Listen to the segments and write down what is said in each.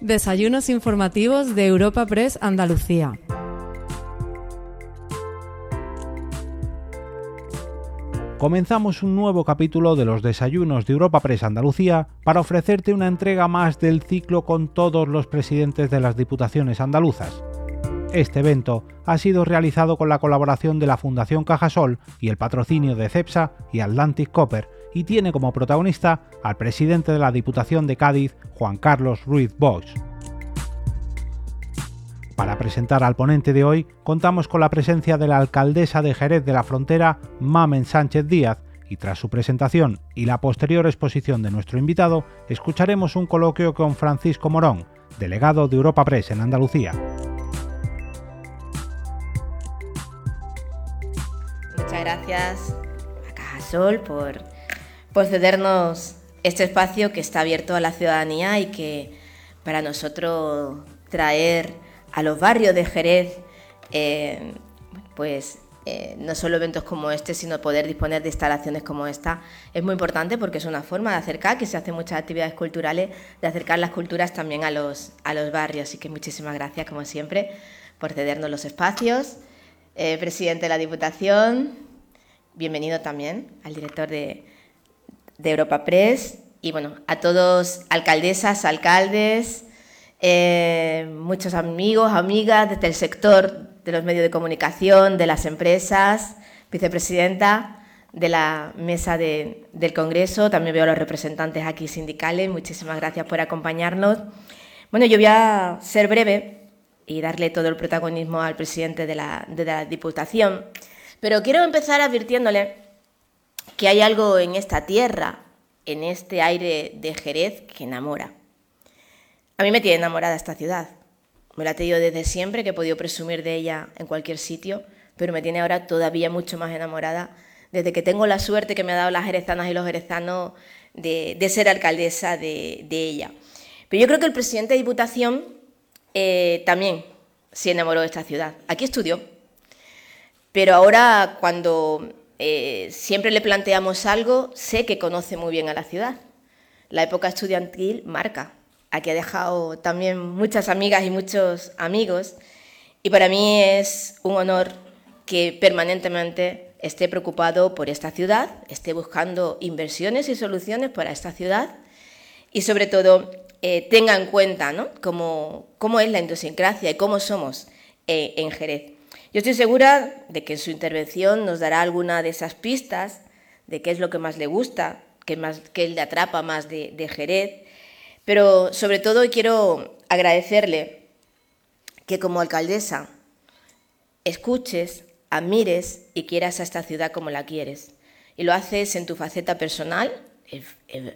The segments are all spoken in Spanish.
Desayunos informativos de Europa Press Andalucía. Comenzamos un nuevo capítulo de los desayunos de Europa Press Andalucía para ofrecerte una entrega más del ciclo con todos los presidentes de las diputaciones andaluzas. Este evento ha sido realizado con la colaboración de la Fundación Cajasol y el patrocinio de CEPSA y Atlantic Copper y tiene como protagonista al presidente de la Diputación de Cádiz, Juan Carlos Ruiz Bosch. Para presentar al ponente de hoy, contamos con la presencia de la alcaldesa de Jerez de la Frontera, Mamen Sánchez Díaz, y tras su presentación y la posterior exposición de nuestro invitado, escucharemos un coloquio con Francisco Morón, delegado de Europa Press en Andalucía. Muchas gracias a Cajasol por por cedernos este espacio que está abierto a la ciudadanía y que para nosotros traer a los barrios de Jerez, eh, pues eh, no solo eventos como este, sino poder disponer de instalaciones como esta, es muy importante porque es una forma de acercar, que se hacen muchas actividades culturales, de acercar las culturas también a los, a los barrios. Así que muchísimas gracias, como siempre, por cedernos los espacios. Eh, presidente de la Diputación, bienvenido también al director de, de Europa Press y bueno, a todos alcaldesas, alcaldes, eh, muchos amigos, amigas desde el sector de los medios de comunicación, de las empresas, vicepresidenta de la mesa del Congreso, también veo a los representantes aquí sindicales, muchísimas gracias por acompañarnos. Bueno, yo voy a ser breve y darle todo el protagonismo al presidente de la, de la Diputación, pero quiero empezar advirtiéndole que hay algo en esta tierra, en este aire de Jerez, que enamora. A mí me tiene enamorada esta ciudad. Me la he tenido desde siempre, que he podido presumir de ella en cualquier sitio, pero me tiene ahora todavía mucho más enamorada desde que tengo la suerte que me ha dado las jerezanas y los jerezanos de, ser alcaldesa de, ella. Pero yo creo que el presidente de Diputación eh, también se enamoró de esta ciudad. Aquí estudió, pero ahora cuando eh, siempre le planteamos algo, sé que conoce muy bien a la ciudad. La época estudiantil marca. Aquí ha dejado también muchas amigas y muchos amigos. Y para mí es un honor que permanentemente esté preocupado por esta ciudad, esté buscando inversiones y soluciones para esta ciudad y sobre todo eh, tenga en cuenta cómo, es la idiosincrasia y cómo somos eh, en Jerez. Yo estoy segura de que en su intervención nos dará alguna de esas pistas de qué es lo que más le gusta, qué, más, qué le atrapa más de, de Jerez, pero sobre todo quiero agradecerle que como alcaldesa escuches, admires y quieras a esta ciudad como la quieres. Y lo haces en tu faceta personal. Es,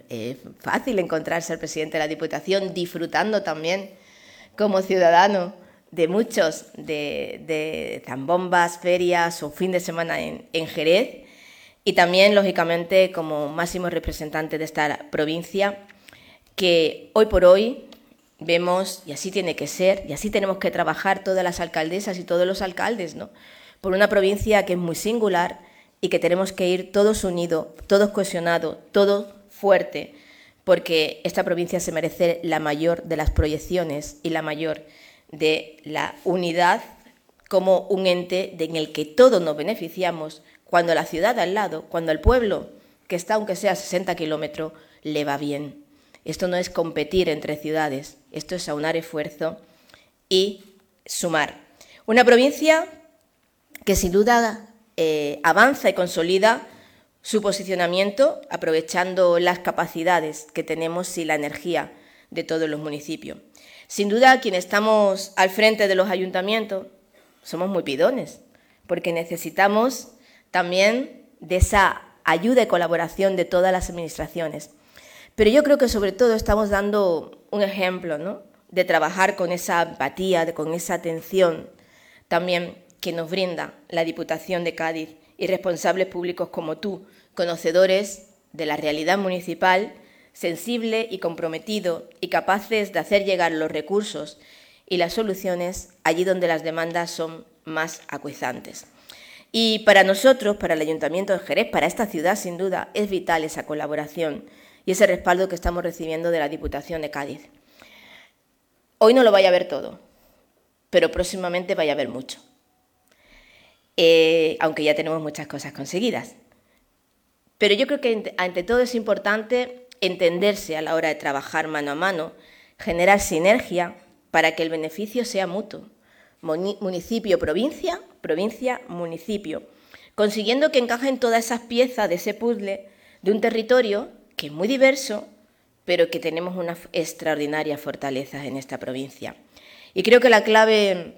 es, fácil encontrarse al presidente de la Diputación disfrutando también como ciudadano de muchos de, zambombas, ferias o fin de semana en, Jerez y también, lógicamente, como máximo representante de esta provincia, que hoy por hoy vemos, y así tiene que ser, y así tenemos que trabajar todas las alcaldesas y todos los alcaldes, ¿no? por una provincia que es muy singular y que tenemos que ir todos unidos, todos cohesionados, todos fuerte, porque esta provincia se merece la mayor de las proyecciones y la mayor de la unidad como un ente en el que todos nos beneficiamos cuando la ciudad al lado, cuando el pueblo, que está aunque sea a 60 kilómetros, le va bien. Esto no es competir entre ciudades, esto es aunar esfuerzo y sumar. Una provincia que sin duda eh, avanza y consolida su posicionamiento aprovechando las capacidades que tenemos y la energía de todos los municipios. Sin duda, quienes estamos al frente de los ayuntamientos somos muy pidones, porque necesitamos también de esa ayuda y colaboración de todas las administraciones. Pero yo creo que sobre todo estamos dando un ejemplo ¿no? de trabajar con esa empatía, con esa atención también que nos brinda la Diputación de Cádiz y responsables públicos como tú, conocedores de la realidad municipal sensible y comprometido y capaces de hacer llegar los recursos y las soluciones allí donde las demandas son más acuizantes. Y para nosotros, para el Ayuntamiento de Jerez, para esta ciudad, sin duda, es vital esa colaboración y ese respaldo que estamos recibiendo de la Diputación de Cádiz. hoy no lo vaya a ver todo, pero próximamente vaya a ver mucho. Eh, aunque ya tenemos muchas cosas conseguidas. Pero yo creo que ante todo es importante entenderse a la hora de trabajar mano a mano, generar sinergia para que el beneficio sea mutuo. Municipio, provincia, provincia, municipio, consiguiendo que encajen todas esas piezas de ese puzzle de un territorio que es muy diverso, pero que tenemos unas extraordinarias fortalezas en esta provincia. Y creo que la clave,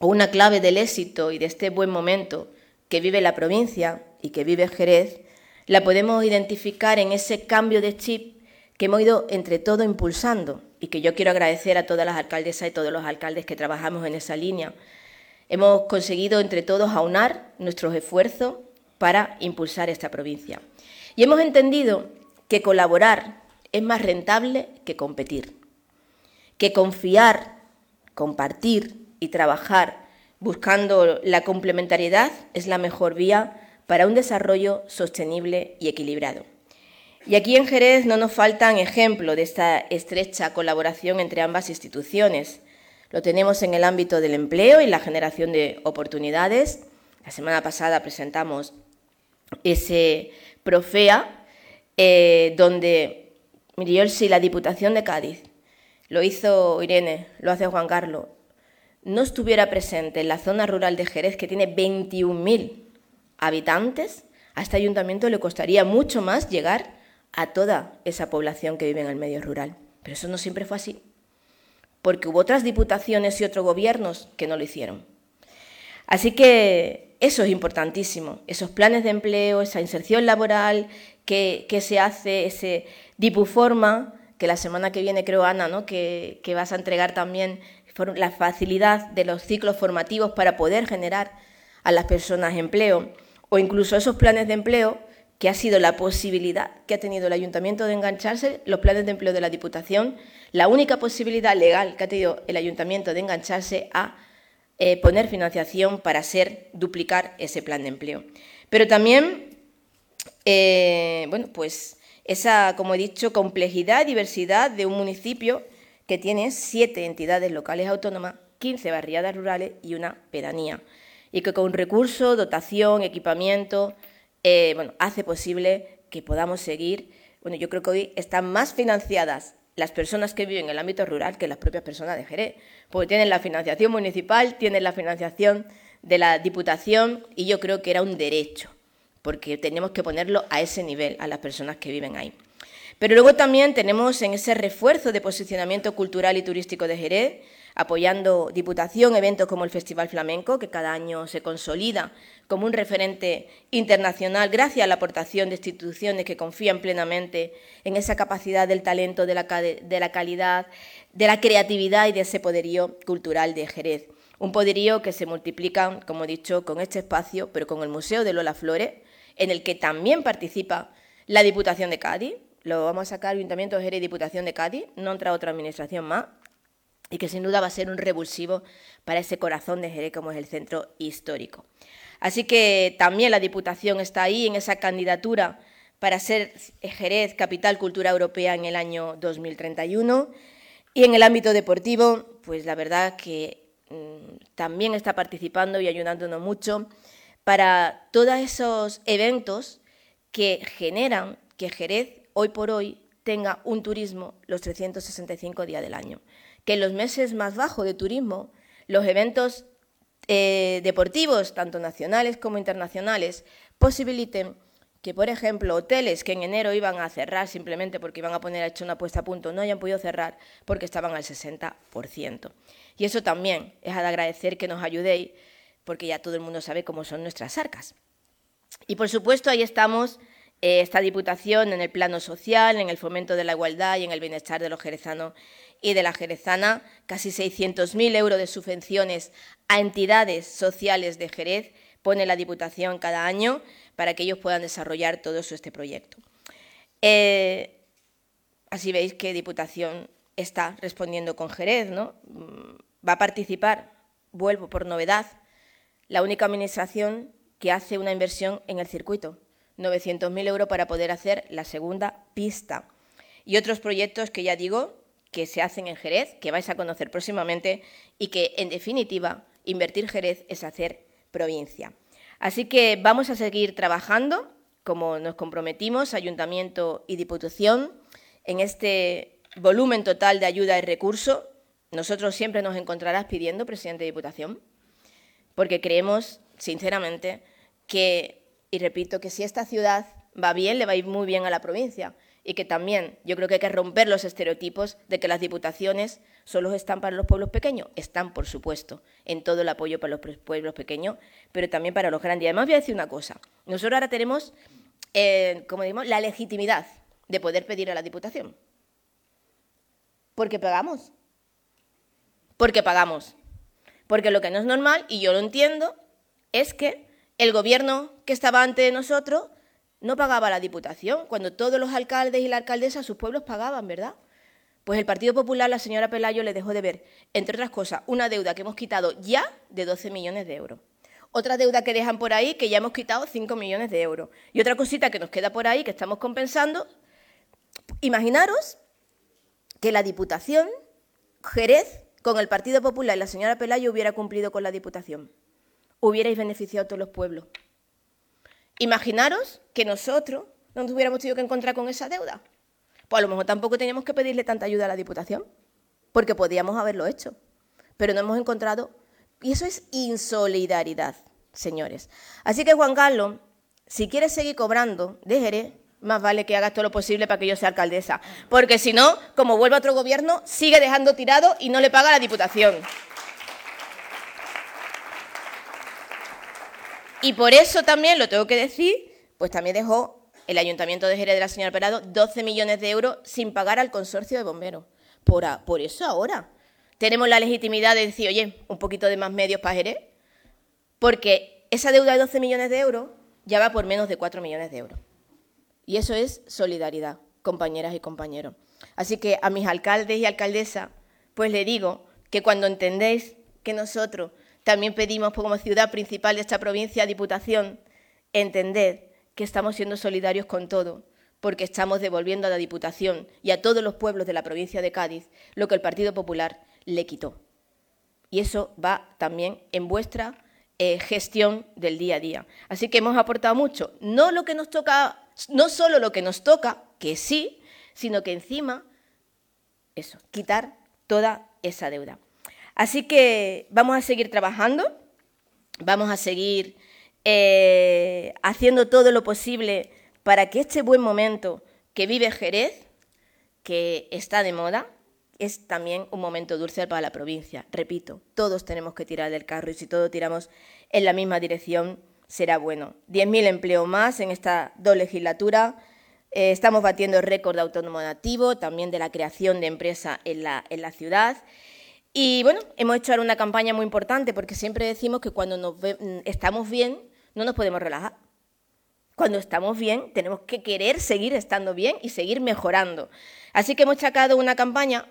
o una clave del éxito y de este buen momento que vive la provincia y que vive Jerez, la podemos identificar en ese cambio de chip que hemos ido entre todo impulsando y que yo quiero agradecer a todas las alcaldesas y todos los alcaldes que trabajamos en esa línea. Hemos conseguido entre todos aunar nuestros esfuerzos para impulsar esta provincia. Y hemos entendido que colaborar es más rentable que competir, que confiar, compartir y trabajar buscando la complementariedad es la mejor vía para un desarrollo sostenible y equilibrado. Y aquí en Jerez no nos faltan ejemplos de esta estrecha colaboración entre ambas instituciones. Lo tenemos en el ámbito del empleo y la generación de oportunidades. La semana pasada presentamos ese Profea, eh, donde, mire, si la Diputación de Cádiz, lo hizo Irene, lo hace Juan Carlos, no estuviera presente en la zona rural de Jerez, que tiene 21.000 habitantes, a este ayuntamiento le costaría mucho más llegar a toda esa población que vive en el medio rural. Pero eso no siempre fue así, porque hubo otras diputaciones y otros gobiernos que no lo hicieron. Así que eso es importantísimo, esos planes de empleo, esa inserción laboral que, se hace, ese dipuforma, que la semana que viene creo, Ana, ¿no? que, que vas a entregar también la facilidad de los ciclos formativos para poder generar a las personas empleo, o incluso esos planes de empleo que ha sido la posibilidad que ha tenido el ayuntamiento de engancharse, los planes de empleo de la Diputación, la única posibilidad legal que ha tenido el ayuntamiento de engancharse a eh, poner financiación para hacer duplicar ese plan de empleo. Pero también, eh, bueno, pues esa, como he dicho, complejidad, diversidad de un municipio que tiene siete entidades locales autónomas, 15 barriadas rurales y una pedanía, y que con recursos, dotación, equipamiento, eh, bueno, hace posible que podamos seguir. Bueno, yo creo que hoy están más financiadas las personas que viven en el ámbito rural que las propias personas de Jerez, porque tienen la financiación municipal, tienen la financiación de la Diputación y yo creo que era un derecho, porque tenemos que ponerlo a ese nivel, a las personas que viven ahí. Pero luego también tenemos en ese refuerzo de posicionamiento cultural y turístico de Jerez, apoyando Diputación, eventos como el Festival Flamenco, que cada año se consolida como un referente internacional gracias a la aportación de instituciones que confían plenamente en esa capacidad del talento, de la, calidad, de la creatividad y de ese poderío cultural de Jerez. Un poderío que se multiplica, como he dicho, con este espacio, pero con el Museo de Lola Flores, en el que también participa la Diputación de Cádiz, lo vamos a sacar Ayuntamiento de Jerez y Diputación de Cádiz, no entra otra administración más, y que sin duda va a ser un revulsivo para ese corazón de Jerez como es el centro histórico. Así que también la Diputación está ahí en esa candidatura para ser Jerez Capital Cultura Europea en el año 2031. Y en el ámbito deportivo, pues la verdad que mm, también está participando y ayudándonos mucho para todos esos eventos que generan que Jerez hoy por hoy tenga un turismo los 365 días del año que en los meses más bajos de turismo los eventos eh, deportivos, tanto nacionales como internacionales, posibiliten que, por ejemplo, hoteles que en enero iban a cerrar simplemente porque iban a poner hecho una puesta a punto, no hayan podido cerrar porque estaban al 60%. Y eso también es de agradecer que nos ayudéis, porque ya todo el mundo sabe cómo son nuestras arcas. Y, por supuesto, ahí estamos eh, esta Diputación en el plano social, en el fomento de la igualdad y en el bienestar de los jerezanos y de la Jerezana, casi 600.000 euros de subvenciones a entidades sociales de Jerez pone la Diputación cada año para que ellos puedan desarrollar todo este proyecto. Eh, así veis que Diputación está respondiendo con Jerez, ¿no? Mm, va a participar, vuelvo por novedad, la única administración que hace una inversión en el circuito, 900.000 euros para poder hacer la segunda pista. Y otros proyectos que ya digo que se hacen en Jerez, que vais a conocer próximamente y que, en definitiva, invertir Jerez es hacer provincia. Así que vamos a seguir trabajando, como nos comprometimos, Ayuntamiento y Diputación, en este volumen total de ayuda y recursos. Nosotros siempre nos encontrarás pidiendo, presidente de Diputación, porque creemos, sinceramente, que, y repito, que si esta ciudad va bien, le va muy bien a la provincia y que también yo creo que hay que romper los estereotipos de que las diputaciones solo están para los pueblos pequeños. Están, por supuesto, en todo el apoyo para los pueblos pequeños, pero también para los grandes. Y además voy a decir una cosa. Nosotros ahora tenemos, eh, como decimos, la legitimidad de poder pedir a la diputación. Porque pagamos. Porque pagamos. Porque lo que no es normal, y yo lo entiendo, es que el gobierno que estaba antes de nosotros no pagaba la Diputación, cuando todos los alcaldes y la alcaldesa, sus pueblos pagaban, ¿verdad? Pues el Partido Popular, la señora Pelayo, le dejó de ver, entre otras cosas, una deuda que hemos quitado ya de 12 millones de euros. Otra deuda que dejan por ahí, que ya hemos quitado 5 millones de euros. Y otra cosita que nos queda por ahí, que estamos compensando. Imaginaros que la Diputación, Jerez, con el Partido Popular y la señora Pelayo hubiera cumplido con la Diputación. Hubierais beneficiado a todos los pueblos. Imaginaros que nosotros no nos hubiéramos tenido que encontrar con esa deuda. Pues a lo mejor tampoco teníamos que pedirle tanta ayuda a la Diputación, porque podíamos haberlo hecho. Pero no hemos encontrado. Y eso es insolidaridad, señores. Así que, Juan Carlos, si quieres seguir cobrando de más vale que hagas todo lo posible para que yo sea alcaldesa. Porque si no, como vuelve otro gobierno, sigue dejando tirado y no le paga a la Diputación. Y por eso también, lo tengo que decir, pues también dejó el Ayuntamiento de Jerez de la señora Perado 12 millones de euros sin pagar al consorcio de bomberos. Por, por eso ahora tenemos la legitimidad de decir, oye, un poquito de más medios para Jerez, porque esa deuda de 12 millones de euros ya va por menos de 4 millones de euros. Y eso es solidaridad, compañeras y compañeros. Así que a mis alcaldes y alcaldesas, pues le digo que cuando entendéis que nosotros también pedimos como ciudad principal de esta provincia, Diputación, entender que estamos siendo solidarios con todo, porque estamos devolviendo a la Diputación y a todos los pueblos de la provincia de Cádiz lo que el Partido Popular le quitó. Y eso va también en vuestra eh, gestión del día a día. Así que hemos aportado mucho, no lo que nos toca, no solo lo que nos toca, que sí, sino que encima eso, quitar toda esa deuda. Así que vamos a seguir trabajando, vamos a seguir eh, haciendo todo lo posible para que este buen momento que vive Jerez, que está de moda, es también un momento dulce para la provincia. Repito, todos tenemos que tirar del carro y si todos tiramos en la misma dirección, será bueno. 10.000 empleos más en esta dos legislatura. Eh, estamos batiendo el récord de autónomo nativo, también de la creación de empresa en la, en la ciudad. Y bueno, hemos hecho ahora una campaña muy importante porque siempre decimos que cuando nos mm, estamos bien no nos podemos relajar. Cuando estamos bien tenemos que querer seguir estando bien y seguir mejorando. Así que hemos sacado una campaña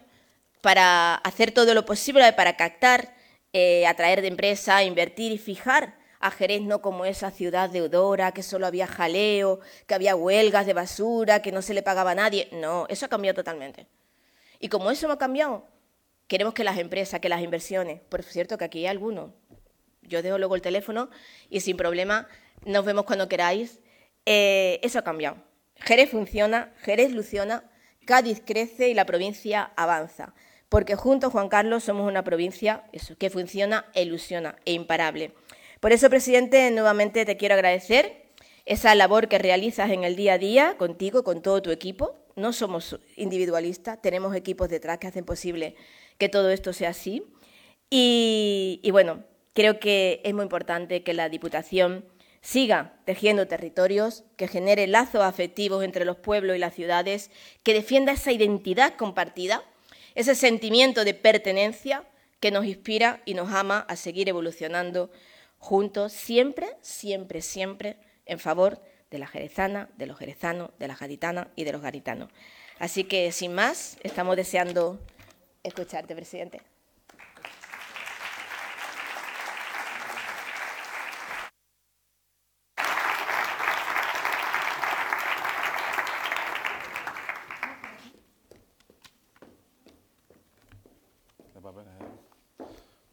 para hacer todo lo posible para captar, eh, atraer de empresa, invertir y fijar a Jerez no como esa ciudad deudora, que solo había jaleo, que había huelgas de basura, que no se le pagaba a nadie. No, eso ha cambiado totalmente. Y como eso no ha cambiado, Queremos que las empresas, que las inversiones, por cierto que aquí hay algunos, yo dejo luego el teléfono y sin problema nos vemos cuando queráis. Eh, eso ha cambiado. Jerez funciona, Jerez luciona, Cádiz crece y la provincia avanza. Porque juntos, Juan Carlos, somos una provincia eso, que funciona e ilusiona e imparable. Por eso, presidente, nuevamente te quiero agradecer esa labor que realizas en el día a día contigo, con todo tu equipo. No somos individualistas, tenemos equipos detrás que hacen posible que todo esto sea así. Y, bueno, creo que es muy importante que la Diputación siga tejiendo territorios, que genere lazos afectivos entre los pueblos y las ciudades, que defienda esa identidad compartida, ese sentimiento de pertenencia que nos inspira y nos ama a seguir evolucionando juntos, siempre, siempre, siempre en favor de la jerezana, de los jerezanos, de la gaditana y de los garitanos. Así que, sin más, estamos deseando escucharte, presidente.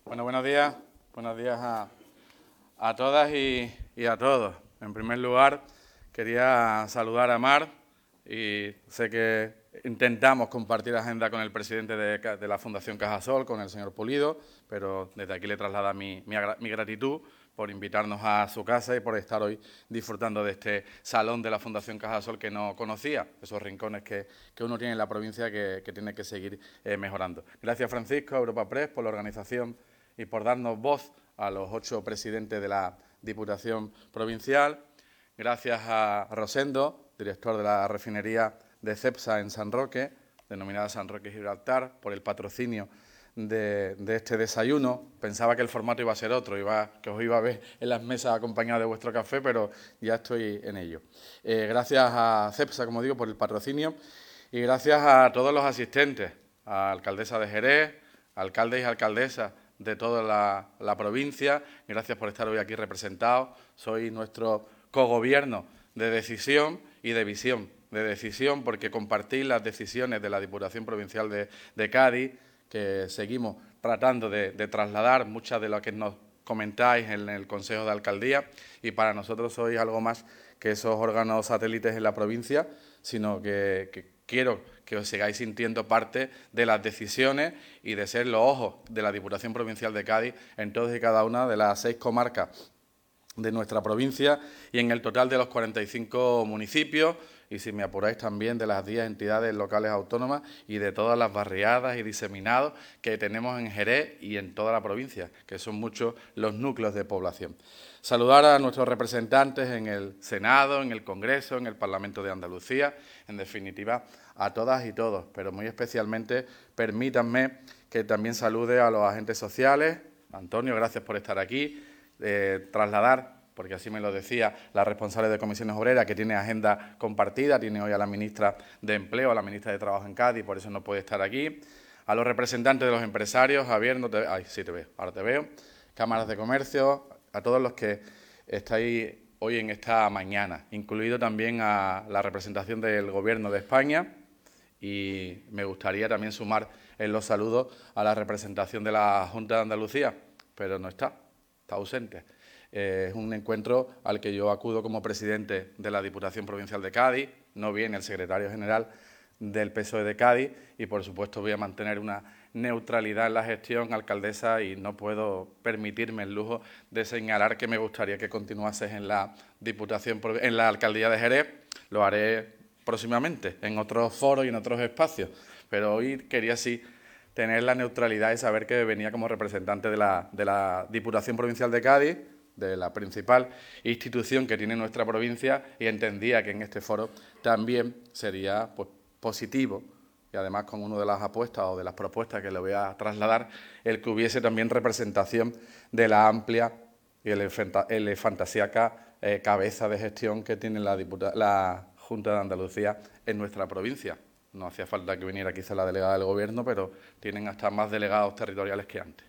Bueno, buenos días. Buenos días a, a todas y, y, a todos. En primer lugar, quería saludar a Mar y sé que intentamos compartir agenda con el presidente de, la Fundación Cajasol, con el señor Pulido, pero desde aquí le traslada mi, gratitud por invitarnos a su casa y por estar hoy disfrutando de este salón de la Fundación Cajasol que no conocía, esos rincones que, uno tiene en la provincia que, tiene que seguir eh, mejorando. Gracias Francisco, Europa Press, por la organización y por darnos voz a los ocho presidentes de la Diputación Provincial. Gracias a Rosendo, director de la refinería de CEPSA en San Roque, denominada San Roque Gibraltar, por el patrocinio de, este desayuno. Pensaba que el formato iba a ser otro, iba, que os iba a ver en las mesas acompañadas de vuestro café, pero ya estoy en ello. Eh, gracias a CEPSA, como digo, por el patrocinio y gracias a todos los asistentes, a alcaldesa de Jerez, alcaldes y alcaldesas de toda la, la provincia. Gracias por estar hoy aquí representados. Soy nuestro cogobierno de decisión y de visión. De decisión porque compartís las decisiones de la Diputación Provincial de, de Cádiz, que seguimos tratando de, trasladar muchas de lo que nos comentáis en el Consejo de Alcaldía. Y para nosotros sois algo más que esos órganos satélites en la provincia, sino que, quiero que os sigáis sintiendo parte de las decisiones y de ser los ojos de la Diputación Provincial de Cádiz en todas y cada una de las seis comarcas de nuestra provincia y en el total de los 45 municipios, y si me apuráis también de las 10 entidades locales autónomas y de todas las barriadas y diseminados que tenemos en Jerez y en toda la provincia, que son muchos los núcleos de población. Saludar a nuestros representantes en el Senado, en el Congreso, en el Parlamento de Andalucía, en definitiva a todas y todos, pero muy especialmente permítanme que también salude a los agentes sociales. Antonio, gracias por estar aquí. Eh, trasladar porque así me lo decía la responsable de comisiones obreras, que tiene agenda compartida, tiene hoy a la ministra de Empleo, a la ministra de Trabajo en Cádiz, por eso no puede estar aquí, a los representantes de los empresarios, Javier, no te... Ay, sí te veo, ahora te veo, cámaras de comercio, a todos los que estáis hoy en esta mañana, incluido también a la representación del Gobierno de España. Y me gustaría también sumar en los saludos a la representación de la Junta de Andalucía, pero no está, está ausente. Eh, es un encuentro al que yo acudo como presidente de la Diputación Provincial de Cádiz, no viene el secretario general del PSOE de Cádiz y, por supuesto, voy a mantener una neutralidad en la gestión, alcaldesa, y no puedo permitirme el lujo de señalar que me gustaría que continuases en la Diputación, en la Alcaldía de Jerez. Lo haré próximamente en otros foros y en otros espacios, pero hoy quería sí tener la neutralidad y saber que venía como representante de la, de la Diputación Provincial de Cádiz, de la principal institución que tiene nuestra provincia y entendía que en este foro también sería pues, positivo y además con una de las apuestas o de las propuestas que le voy a trasladar, el que hubiese también representación de la amplia y elefantasiaca eh, cabeza de gestión que tiene la, la Junta de Andalucía en nuestra provincia. No hacía falta que viniera quizá la delegada del Gobierno, pero tienen hasta más delegados territoriales que antes.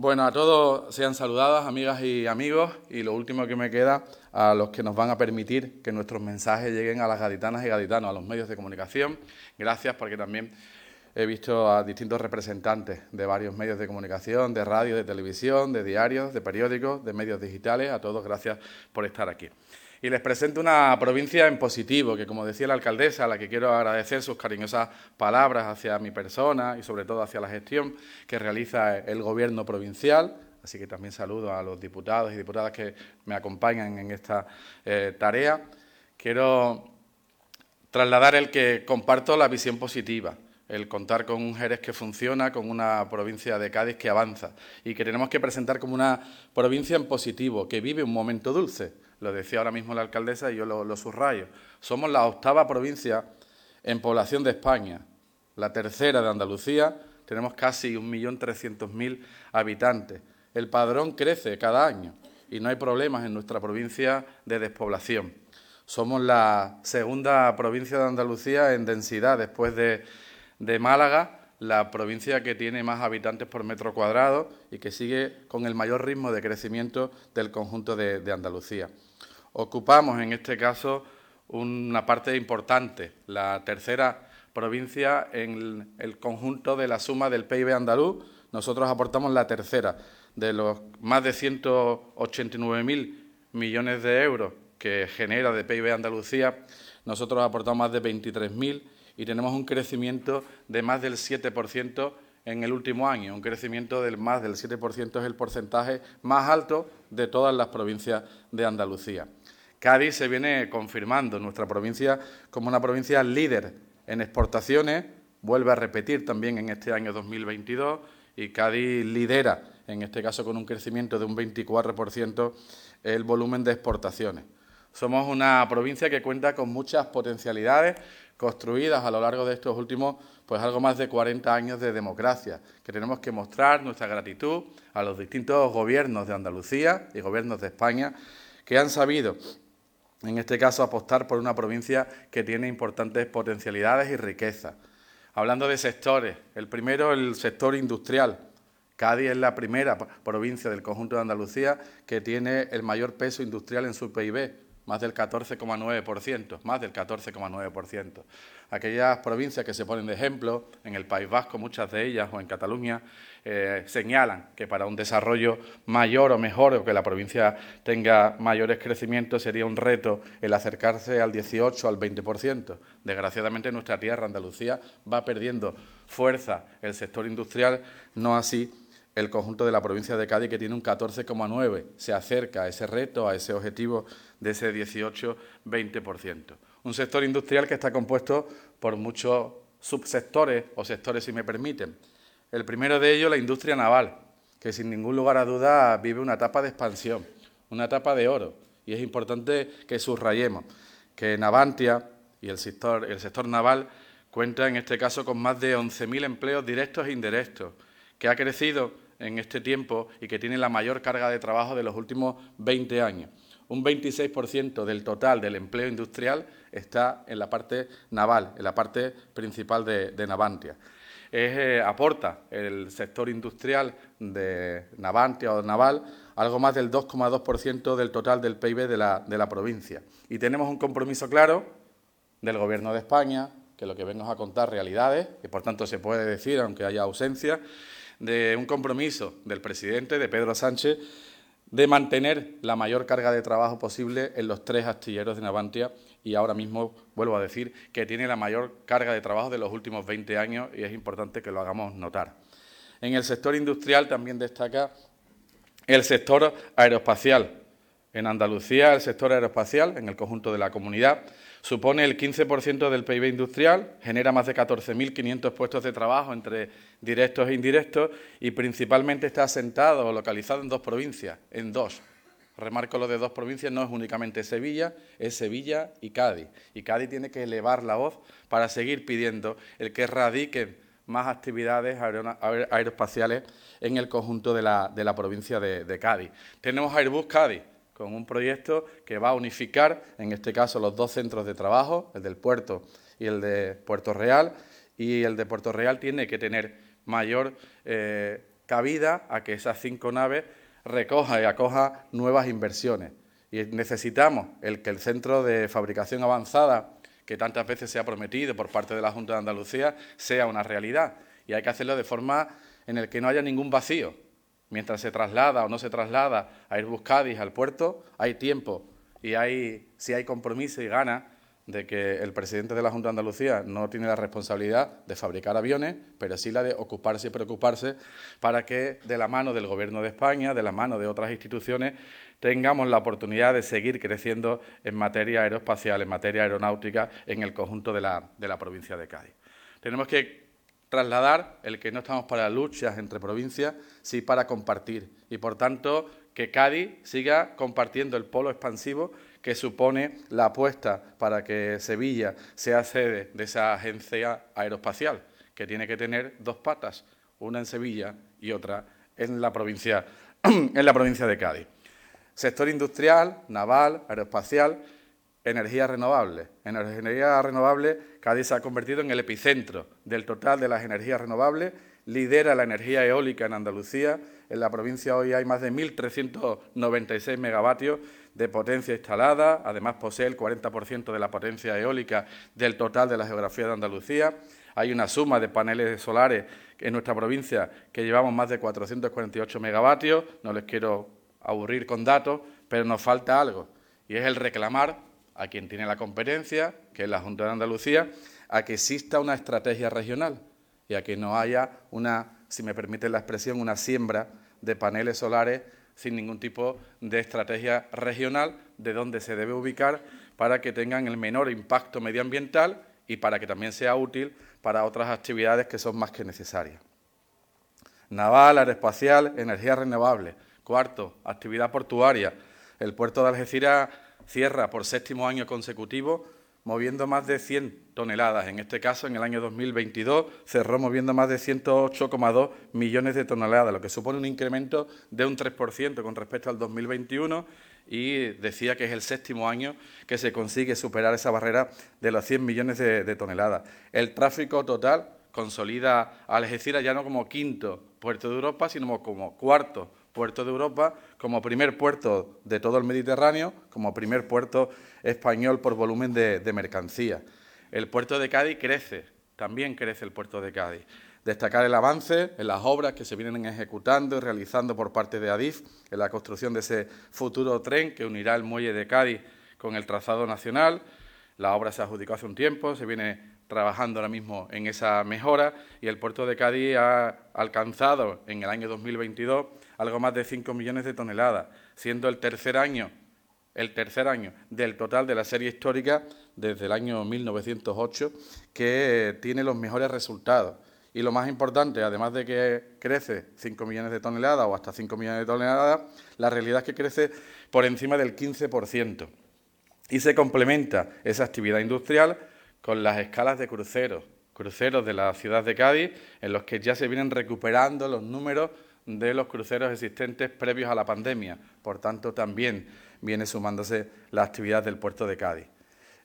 Bueno, a todos sean saludadas, amigas y amigos, y lo último que me queda, a los que nos van a permitir que nuestros mensajes lleguen a las gaditanas y gaditanos, a los medios de comunicación. Gracias porque también he visto a distintos representantes de varios medios de comunicación, de radio, de televisión, de diarios, de periódicos, de medios digitales. A todos gracias por estar aquí y les presento una provincia en positivo, que como decía la alcaldesa, a la que quiero agradecer sus cariñosas palabras hacia mi persona y sobre todo hacia la gestión que realiza el gobierno provincial. Así que también saludo a los diputados y diputadas que me acompañan en esta eh, tarea. Quiero trasladar el que comparto la visión positiva, el contar con un Jerez que funciona, con una provincia de Cádiz que avanza y que tenemos que presentar como una provincia en positivo, que vive un momento dulce lo decía ahora mismo la alcaldesa y yo lo, subrayo. Somos la octava provincia en población de España, la tercera de Andalucía, tenemos casi 1.300.000 habitantes. El padrón crece cada año y no hay problemas en nuestra provincia de despoblación. Somos la segunda provincia de Andalucía en densidad después de, Málaga, la provincia que tiene más habitantes por metro cuadrado y que sigue con el mayor ritmo de crecimiento del conjunto de Andalucía ocupamos en este caso una parte importante, la tercera provincia en el conjunto de la suma del PIB andaluz. nosotros aportamos la tercera. De los más de 189.000 millones de euros que genera de PIB Andalucía, nosotros aportamos más de 23.000 y tenemos un crecimiento de más del 7% en el último año. Un crecimiento del más del 7% es el porcentaje más alto de todas las provincias de Andalucía. Cádiz se viene confirmando nuestra provincia como una provincia líder en exportaciones, vuelve a repetir también en este año 2022 y Cádiz lidera, en este caso con un crecimiento de un 24%, el volumen de exportaciones. Somos una provincia que cuenta con muchas potencialidades construidas a lo largo de estos últimos, pues algo más de 40 años de democracia, que tenemos que mostrar nuestra gratitud a los distintos gobiernos de Andalucía y gobiernos de España que han sabido, en este caso, apostar por una provincia que tiene importantes potencialidades y riqueza. Hablando de sectores, el primero, el sector industrial. Cádiz es la primera provincia del conjunto de Andalucía que tiene el mayor peso industrial en su PIB, más del 14,9%, más del 14,9%. Aquellas provincias que se ponen de ejemplo, en el País Vasco, muchas de ellas, o en Cataluña, eh, señalan que para un desarrollo mayor o mejor, o que la provincia tenga mayores crecimientos, sería un reto el acercarse al 18 al 20%. Desgraciadamente, nuestra tierra, Andalucía, va perdiendo fuerza el sector industrial, no así el conjunto de la provincia de Cádiz, que tiene un 14,9%. Se acerca a ese reto, a ese objetivo de ese 18-20%. Un sector industrial que está compuesto por muchos subsectores o sectores, si me permiten. El primero de ellos, la industria naval, que sin ningún lugar a duda vive una etapa de expansión, una etapa de oro. Y es importante que subrayemos que Navantia y el sector, el sector naval cuenta en este caso con más de 11.000 empleos directos e indirectos, que ha crecido en este tiempo y que tiene la mayor carga de trabajo de los últimos 20 años un 26% del total del empleo industrial está en la parte naval, en la parte principal de, Navantia. Eh, aporta el sector industrial de Navantia o naval algo más del 2,2% del total del PIB de la, de la provincia. Y tenemos un compromiso claro del Gobierno de España, que lo que vengo a contar realidades, que por tanto se puede decir, aunque haya ausencia, de un compromiso del presidente, de Pedro Sánchez, de mantener la mayor carga de trabajo posible en los tres astilleros de Navantia y ahora mismo vuelvo a decir que tiene la mayor carga de trabajo de los últimos 20 años y es importante que lo hagamos notar. En el sector industrial también destaca el sector aeroespacial. En Andalucía, el sector aeroespacial, en el conjunto de la comunidad, supone el 15% del PIB industrial, genera más de 14.500 puestos de trabajo entre directos e indirectos y principalmente está asentado o localizado en dos provincias, en dos. Remarco lo de dos provincias, no es únicamente Sevilla, es Sevilla y Cádiz. Y Cádiz tiene que elevar la voz para seguir pidiendo el que radiquen más actividades aeroespaciales en el conjunto de la, provincia de, de Cádiz. Tenemos Airbus Cádiz, con un proyecto que va a unificar, en este caso, los dos centros de trabajo, el del puerto y el de Puerto Real, y el de Puerto Real tiene que tener mayor eh, cabida a que esas cinco naves recoja y acoja nuevas inversiones. Y necesitamos el que el centro de fabricación avanzada, que tantas veces se ha prometido por parte de la Junta de Andalucía, sea una realidad. Y hay que hacerlo de forma en la que no haya ningún vacío. Mientras se traslada o no se traslada a Airbus Cádiz al puerto, hay tiempo y hay, si hay compromiso y gana de que el presidente de la Junta de Andalucía no tiene la responsabilidad de fabricar aviones, pero sí la de ocuparse y preocuparse para que de la mano del Gobierno de España, de la mano de otras instituciones, tengamos la oportunidad de seguir creciendo en materia aeroespacial, en materia aeronáutica, en el conjunto de la, de la provincia de Cádiz. Tenemos que trasladar el que no estamos para luchas entre provincias, sí para compartir. Y por tanto, que Cádiz siga compartiendo el polo expansivo que supone la apuesta para que Sevilla sea sede de esa agencia aeroespacial, que tiene que tener dos patas, una en Sevilla y otra en la provincia, en la provincia de Cádiz. Sector industrial, naval, aeroespacial, energía renovable. En energía renovable, Cádiz se ha convertido en el epicentro del total de las energías renovables. lidera la energía eólica en Andalucía. En la provincia hoy hay más de 1.396 megavatios de potencia instalada. Además, posee el 40% de la potencia eólica del total de la geografía de Andalucía. Hay una suma de paneles solares en nuestra provincia que llevamos más de 448 megavatios. No les quiero aburrir con datos, pero nos falta algo, y es el reclamar a quien tiene la competencia, que es la Junta de Andalucía, a que exista una estrategia regional y a que no haya una, si me permite la expresión, una siembra de paneles solares sin ningún tipo de estrategia regional de dónde se debe ubicar para que tengan el menor impacto medioambiental y para que también sea útil para otras actividades que son más que necesarias. Naval, aeroespacial, energía renovable. Cuarto, actividad portuaria. El puerto de Algeciras cierra por séptimo año consecutivo moviendo más de 100 toneladas. En este caso, en el año 2022, cerró moviendo más de 108,2 millones de toneladas, lo que supone un incremento de un 3% con respecto al 2021 y decía que es el séptimo año que se consigue superar esa barrera de los 100 millones de, toneladas. El tráfico total consolida a Algeciras ya no como quinto puerto de Europa, sino como cuarto puerto de Europa, como primer puerto de todo el Mediterráneo, como primer puerto español por volumen de, mercancía. El puerto de Cádiz crece, también crece el puerto de Cádiz. Destacar el avance en las obras que se vienen ejecutando y realizando por parte de Adif en la construcción de ese futuro tren que unirá el muelle de Cádiz con el trazado nacional. La obra se adjudicó hace un tiempo, se viene trabajando ahora mismo en esa mejora y el puerto de Cádiz ha alcanzado en el año 2022 algo más de 5 millones de toneladas, siendo el tercer año el tercer año del total de la serie histórica desde el año 1908 que tiene los mejores resultados. Y lo más importante, además de que crece 5 millones de toneladas o hasta 5 millones de toneladas, la realidad es que crece por encima del 15%. Y se complementa esa actividad industrial con las escalas de cruceros, cruceros de la ciudad de Cádiz, en los que ya se vienen recuperando los números de los cruceros existentes previos a la pandemia. Por tanto, también viene sumándose la actividad del puerto de Cádiz.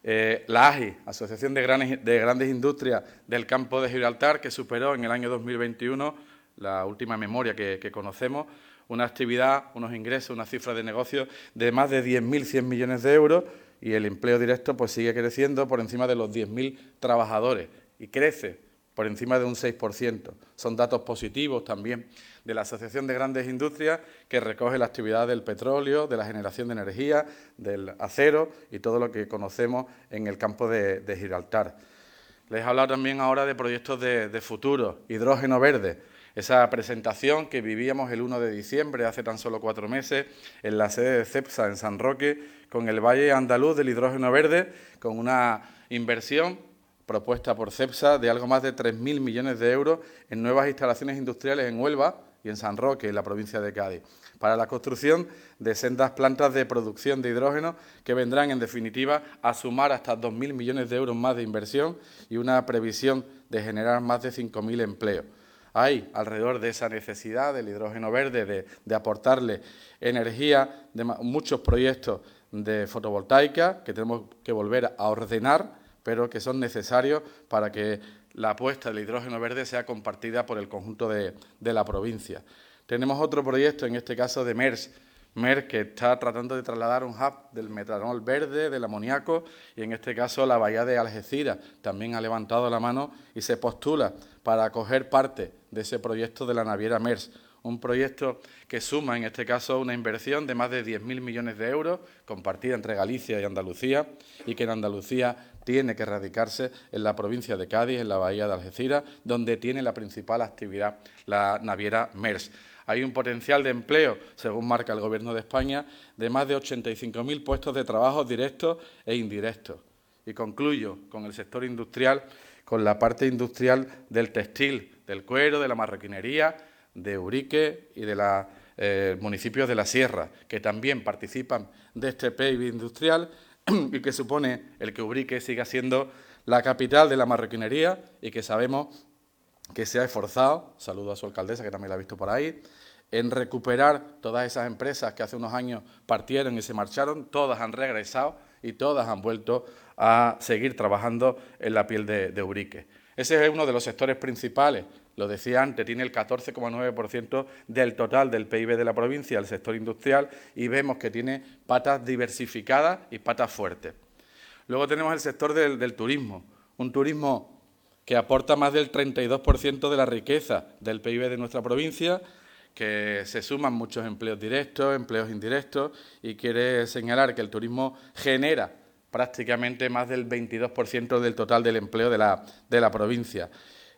Eh, la AGI, Asociación de Grandes, de Grandes Industrias del Campo de Gibraltar, que superó en el año 2021, la última memoria que, conocemos, una actividad, unos ingresos, una cifra de negocio de más de 10.100 millones de euros y el empleo directo pues sigue creciendo por encima de los 10.000 trabajadores y crece por encima de un 6%. Son datos positivos también de la Asociación de Grandes Industrias que recoge la actividad del petróleo, de la generación de energía, del acero y todo lo que conocemos en el campo de, Gibraltar. Les he hablado también ahora de proyectos de, de futuro, hidrógeno verde. Esa presentación que vivíamos el 1 de diciembre, hace tan solo cuatro meses, en la sede de CEPSA en San Roque, con el Valle Andaluz del Hidrógeno Verde, con una inversión propuesta por CEPSA de algo más de 3.000 millones de euros en nuevas instalaciones industriales en Huelva y en San Roque, en la provincia de Cádiz, para la construcción de sendas plantas de producción de hidrógeno que vendrán, en definitiva, a sumar hasta 2.000 millones de euros más de inversión y una previsión de generar más de 5.000 empleos. Hay alrededor de esa necesidad del hidrógeno verde, de, aportarle energía, de muchos proyectos de fotovoltaica que tenemos que volver a ordenar, pero que son necesarios para que la apuesta del hidrógeno verde sea compartida por el conjunto de, la provincia. Tenemos otro proyecto, en este caso de MERS, MERS que está tratando de trasladar un hub del metanol verde, del amoníaco, y en este caso la bahía de Algeciras también ha levantado la mano y se postula para acoger parte de ese proyecto de la naviera MERS, un proyecto que suma en este caso una inversión de más de 10.000 millones de euros, compartida entre Galicia y Andalucía, y que en Andalucía tiene que radicarse en la provincia de Cádiz, en la bahía de Algeciras, donde tiene la principal actividad la naviera MERS. Hay un potencial de empleo, según marca el Gobierno de España, de más de 85.000 puestos de trabajo directos e indirectos. Y concluyo con el sector industrial, con la parte industrial del textil, del cuero, de la marroquinería, de Urique y de los eh, municipios de la Sierra, que también participan de este PIB industrial y que supone el que Urique siga siendo la capital de la marroquinería y que sabemos que se ha esforzado, saludo a su alcaldesa que también la ha visto por ahí, en recuperar todas esas empresas que hace unos años partieron y se marcharon, todas han regresado y todas han vuelto a seguir trabajando en la piel de, Urique. Ese es uno de los sectores principales. Lo decía antes, tiene el 14,9% del total del PIB de la provincia, el sector industrial, y vemos que tiene patas diversificadas y patas fuertes. Luego tenemos el sector del, del turismo, un turismo que aporta más del 32% de la riqueza del PIB de nuestra provincia, que se suman muchos empleos directos, empleos indirectos, y quiere señalar que el turismo genera prácticamente más del 22% del total del empleo de la, de la provincia.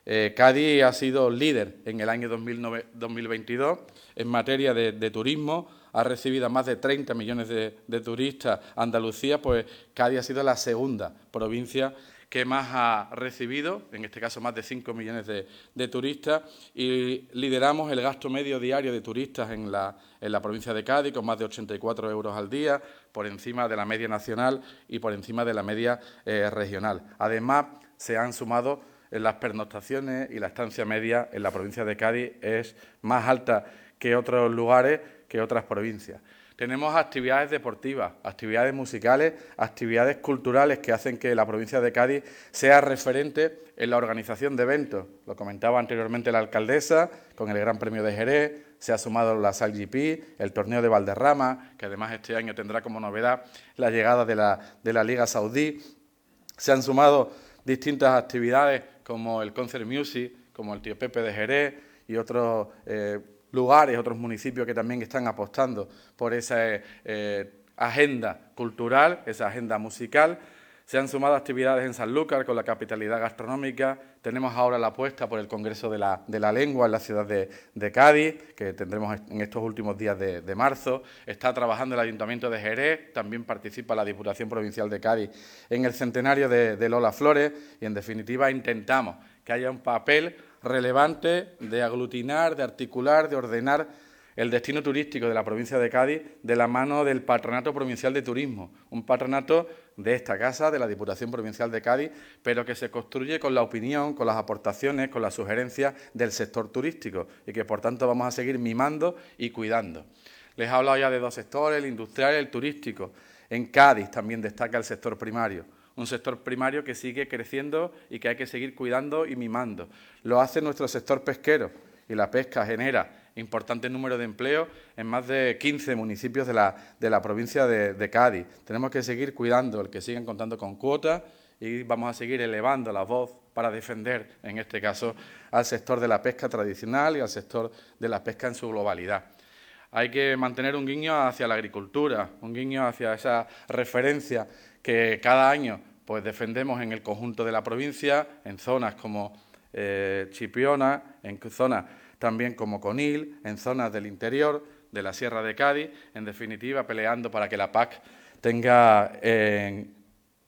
Eh, Cádiz ha sido líder en el año 2022 en materia de, turismo, ha recibido a más de 30 millones de, turistas. Andalucía, pues Cádiz ha sido la segunda provincia que más ha recibido, en este caso más de 5 millones de, turistas, y lideramos el gasto medio diario de turistas en la, en la provincia de Cádiz, con más de 84 euros al día, por encima de la media nacional y por encima de la media eh, regional. Además, se han sumado las pernoctaciones y la estancia media en la provincia de Cádiz es más alta que otros lugares, que otras provincias. Tenemos actividades deportivas, actividades musicales, actividades culturales que hacen que la provincia de Cádiz sea referente en la organización de eventos. Lo comentaba anteriormente la alcaldesa con el Gran Premio de Jerez, se ha sumado la SALGP, el torneo de Valderrama, que además este año tendrá como novedad la llegada de la, Liga Saudí. Se han sumado distintas actividades como el Concert Music, como el Tío Pepe de Jerez y otros eh, lugares, otros municipios que también están apostando por esa eh, agenda cultural, esa agenda musical. Se han sumado actividades en Sanlúcar con la capitalidad gastronómica. Tenemos ahora la apuesta por el Congreso de la, Lengua en la ciudad de, Cádiz, que tendremos en estos últimos días de, marzo. Está trabajando el Ayuntamiento de Jerez, también participa la Diputación Provincial de Cádiz en el centenario de Lola Flores y, en definitiva, intentamos que haya un papel relevante de aglutinar, de articular, de ordenar el destino turístico de la provincia de Cádiz de la mano del Patronato Provincial de Turismo, un patronato de esta casa, de la Diputación Provincial de Cádiz, pero que se construye con la opinión, con las aportaciones, con las sugerencias del sector turístico y que por tanto vamos a seguir mimando y cuidando. Les he hablado ya de dos sectores, el industrial y el turístico. En Cádiz también destaca el sector primario un sector primario que sigue creciendo y que hay que seguir cuidando y mimando. Lo hace nuestro sector pesquero y la pesca genera importante número de empleos en más de 15 municipios de la, provincia de, Cádiz. Tenemos que seguir cuidando el que sigan contando con cuotas y vamos a seguir elevando la voz para defender, en este caso, al sector de la pesca tradicional y al sector de la pesca en su globalidad. Hay que mantener un guiño hacia la agricultura, un guiño hacia esa referencia que cada año pues defendemos en el conjunto de la provincia, en zonas como eh, Chipiona, en zonas también como Conil, en zonas del interior de la Sierra de Cádiz, en definitiva peleando para que la PAC tenga eh,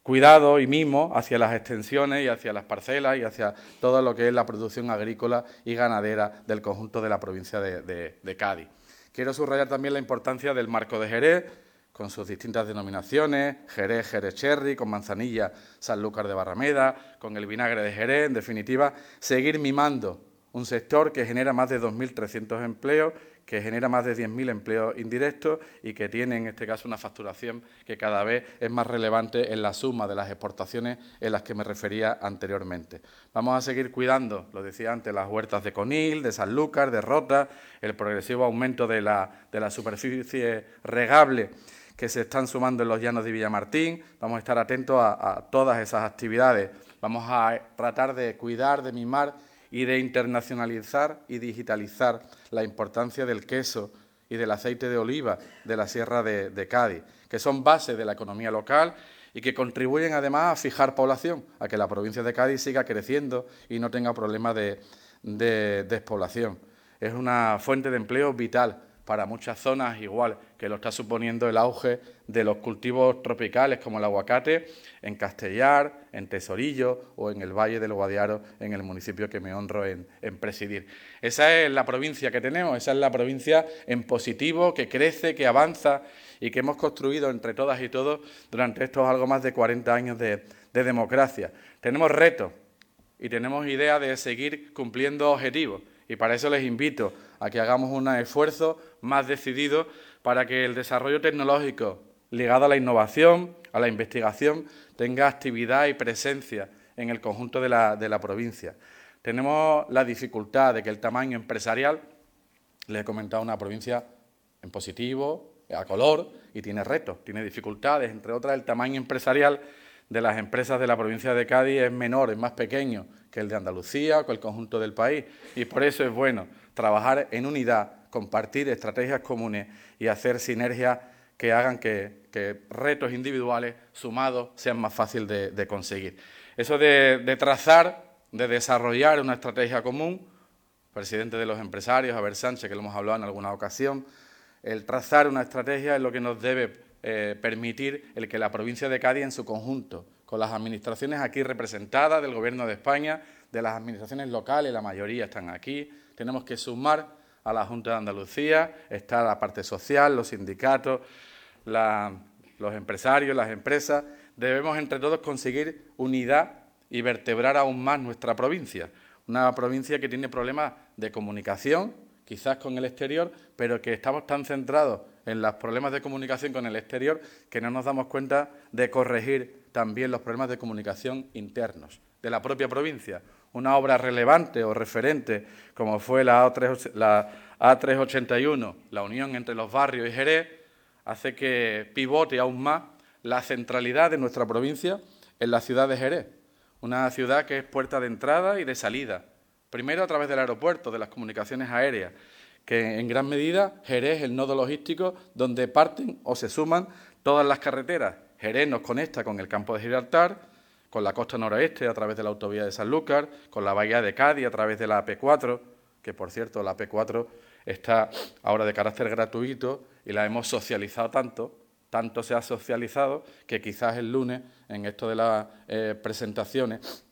cuidado y mimo hacia las extensiones y hacia las parcelas y hacia todo lo que es la producción agrícola y ganadera del conjunto de la provincia de Cádiz. Quiero subrayar también la importancia del marco de Jerez, con sus distintas denominaciones, Jerez, Jerez Cherry, con manzanilla, Sanlúcar de Barrameda, con el vinagre de Jerez, en definitiva, seguir mimando un sector que genera más de 2.300 empleos, que genera más de 10.000 empleos indirectos y que tiene en este caso una facturación que cada vez es más relevante en la suma de las exportaciones en las que me refería anteriormente. Vamos a seguir cuidando, lo decía antes, las huertas de Conil, de Sanlúcar, de Rota, el progresivo aumento de la, de la superficie regable que se están sumando en los llanos de Villamartín. Vamos a estar atentos a, todas esas actividades. Vamos a tratar de cuidar, de mimar y de internacionalizar y digitalizar la importancia del queso y del aceite de oliva de la Sierra de, Cádiz, que son bases de la economía local y que contribuyen además a fijar población, a que la provincia de Cádiz siga creciendo y no tenga problemas de despoblación. Es una fuente de empleo vital para muchas zonas, igual que lo está suponiendo el auge de los cultivos tropicales como el aguacate en Castellar, en Tesorillo o en el Valle del Guadiaro, en el municipio que me honro en, presidir. Esa es la provincia que tenemos, esa es la provincia en positivo, que crece, que avanza y que hemos construido entre todas y todos durante estos algo más de 40 años de, de democracia. Tenemos retos y tenemos idea de seguir cumpliendo objetivos y para eso les invito a que hagamos un esfuerzo más decidido para que el desarrollo tecnológico ligado a la innovación, a la investigación, tenga actividad y presencia en el conjunto de la, de la provincia. Tenemos la dificultad de que el tamaño empresarial, le he comentado, una provincia en positivo, a color, y tiene retos, tiene dificultades, entre otras el tamaño empresarial de las empresas de la provincia de Cádiz es menor, es más pequeño que el de Andalucía o que el conjunto del país. Y por eso es bueno trabajar en unidad, compartir estrategias comunes y hacer sinergias que hagan que, retos individuales sumados sean más fáciles de, conseguir. Eso de, de, trazar, de desarrollar una estrategia común, presidente de los empresarios, Abel Sánchez, que lo hemos hablado en alguna ocasión, el trazar una estrategia es lo que nos debe eh, permitir el que la provincia de Cádiz en su conjunto, con las administraciones aquí representadas del Gobierno de España, de las administraciones locales, la mayoría están aquí, tenemos que sumar a la Junta de Andalucía, está la parte social, los sindicatos, los empresarios, las empresas, debemos entre todos conseguir unidad y vertebrar aún más nuestra provincia, una provincia que tiene problemas de comunicación, quizás con el exterior, pero que estamos tan centrados en los problemas de comunicación con el exterior que no nos damos cuenta de corregir también los problemas de comunicación internos de la propia provincia. Una obra relevante o referente como fue la, A381, la unión entre los barrios y Jerez, hace que pivote aún más la centralidad de nuestra provincia en la ciudad de Jerez, una ciudad que es puerta de entrada y de salida, primero a través del aeropuerto, de las comunicaciones aéreas, que en gran medida Jerez es el nodo logístico donde parten o se suman todas las carreteras. Jerez nos conecta con el campo de Gibraltar, con la costa noroeste a través de la autovía de Sanlúcar, con la bahía de Cádiz a través de la AP4, que por cierto la AP4 está ahora de carácter gratuito y la hemos socializado tanto, tanto se ha socializado que quizás el lunes en esto de las eh, presentaciones,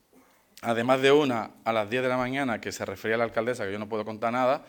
además de una a las 10 de la mañana que se refería a la alcaldesa, que yo no puedo contar nada,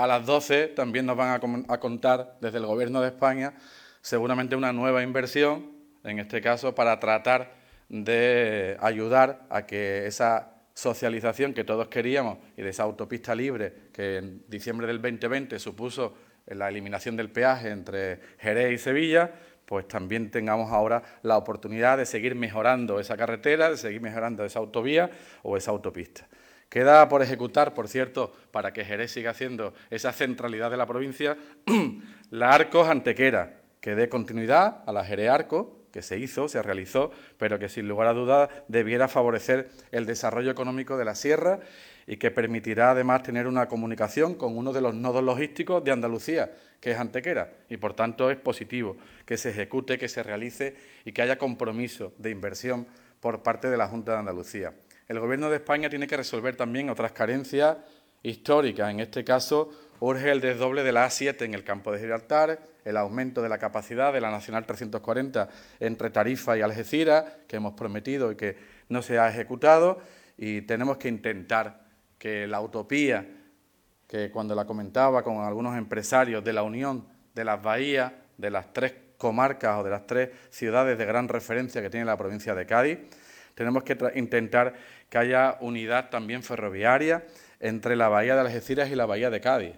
a las 12 también nos van a, contar desde el Gobierno de España seguramente una nueva inversión, en este caso para tratar de ayudar a que esa socialización que todos queríamos y de esa autopista libre que en diciembre del 2020 supuso la eliminación del peaje entre Jerez y Sevilla, pues también tengamos ahora la oportunidad de seguir mejorando esa carretera, de seguir mejorando esa autovía o esa autopista. Queda por ejecutar, por cierto, para que Jerez siga haciendo esa centralidad de la provincia, la Arcos Antequera, que dé continuidad a la Jerez Arco, que se hizo, se realizó, pero que sin lugar a dudas debiera favorecer el desarrollo económico de la sierra y que permitirá además tener una comunicación con uno de los nodos logísticos de Andalucía, que es Antequera, y por tanto es positivo que se ejecute, que se realice y que haya compromiso de inversión por parte de la Junta de Andalucía el Gobierno de España tiene que resolver también otras carencias históricas. En este caso, urge el desdoble de la A7 en el campo de Gibraltar, el aumento de la capacidad de la Nacional 340 entre Tarifa y Algeciras, que hemos prometido y que no se ha ejecutado, y tenemos que intentar que la utopía, que cuando la comentaba con algunos empresarios de la unión de las bahías, de las tres comarcas o de las tres ciudades de gran referencia que tiene la provincia de Cádiz, tenemos que intentar que haya unidad también ferroviaria entre la bahía de Algeciras y la bahía de Cádiz.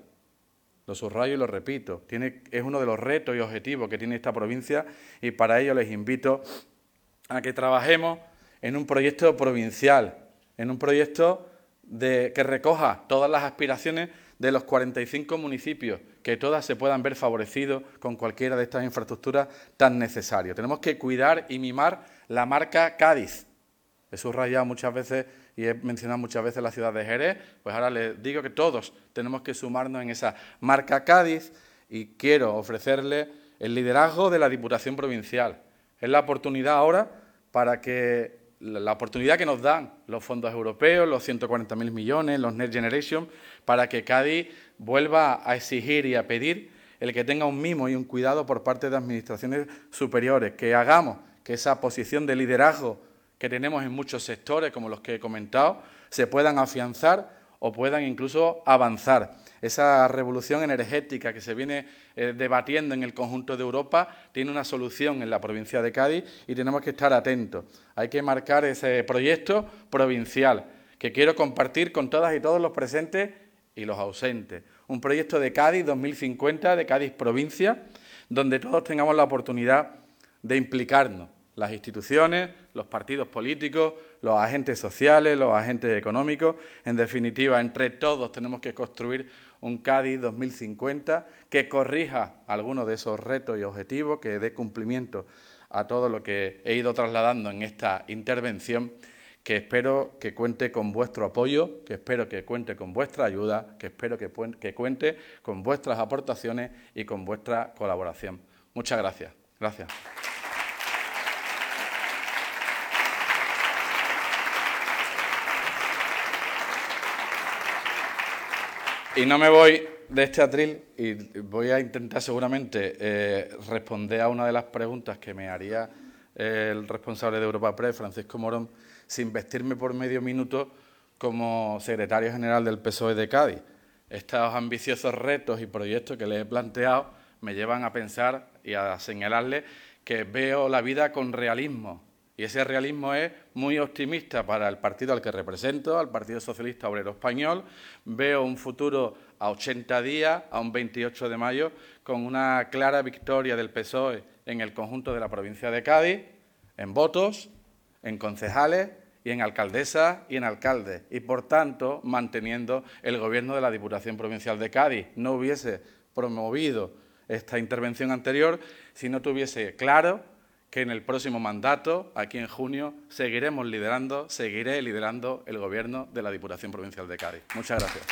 Lo subrayo y lo repito. Es uno de los retos y objetivos que tiene esta provincia y para ello les invito a que trabajemos en un proyecto provincial, en un proyecto de, que recoja todas las aspiraciones de los 45 municipios, que todas se puedan ver favorecidos con cualquiera de estas infraestructuras tan necesarias. Tenemos que cuidar y mimar la marca Cádiz, he subrayado muchas veces y he mencionado muchas veces la ciudad de Jerez, pues ahora les digo que todos tenemos que sumarnos en esa marca Cádiz y quiero ofrecerle el liderazgo de la Diputación Provincial. Es la oportunidad ahora para que la oportunidad que nos dan los fondos europeos, los 140.000 millones, los Next Generation, para que Cádiz vuelva a exigir y a pedir el que tenga un mimo y un cuidado por parte de administraciones superiores, que hagamos que esa posición de liderazgo que tenemos en muchos sectores, como los que he comentado, se puedan afianzar o puedan incluso avanzar. Esa revolución energética que se viene eh, debatiendo en el conjunto de Europa tiene una solución en la provincia de Cádiz y tenemos que estar atentos. Hay que marcar ese proyecto provincial que quiero compartir con todas y todos los presentes y los ausentes. Un proyecto de Cádiz 2050, de Cádiz provincia, donde todos tengamos la oportunidad de implicarnos, las instituciones, los partidos políticos, los agentes sociales, los agentes económicos. En definitiva, entre todos tenemos que construir un Cádiz 2050 que corrija algunos de esos retos y objetivos, que dé cumplimiento a todo lo que he ido trasladando en esta intervención, que espero que cuente con vuestro apoyo, que espero que cuente con vuestra ayuda, que espero que, que cuente con vuestras aportaciones y con vuestra colaboración. Muchas gracias. Gracias. Y no me voy de este atril y voy a intentar seguramente eh, responder a una de las preguntas que me haría el responsable de Europa Press, Francisco Morón, sin vestirme por medio minuto como secretario general del PSOE de Cádiz. Estos ambiciosos retos y proyectos que les he planteado me llevan a pensar y a señalarle que veo la vida con realismo, y ese realismo es muy optimista para el partido al que represento, al Partido Socialista Obrero Español. Veo un futuro a 80 días, a un 28 de mayo, con una clara victoria del PSOE en el conjunto de la provincia de Cádiz, en votos, en concejales y en alcaldesas y en alcaldes. Y, por tanto, manteniendo el gobierno de la Diputación Provincial de Cádiz. No hubiese promovido esta intervención anterior si no tuviese claro que en el próximo mandato, aquí en junio, seguiremos liderando, seguiré liderando el Gobierno de la Diputación Provincial de Cádiz. Muchas gracias.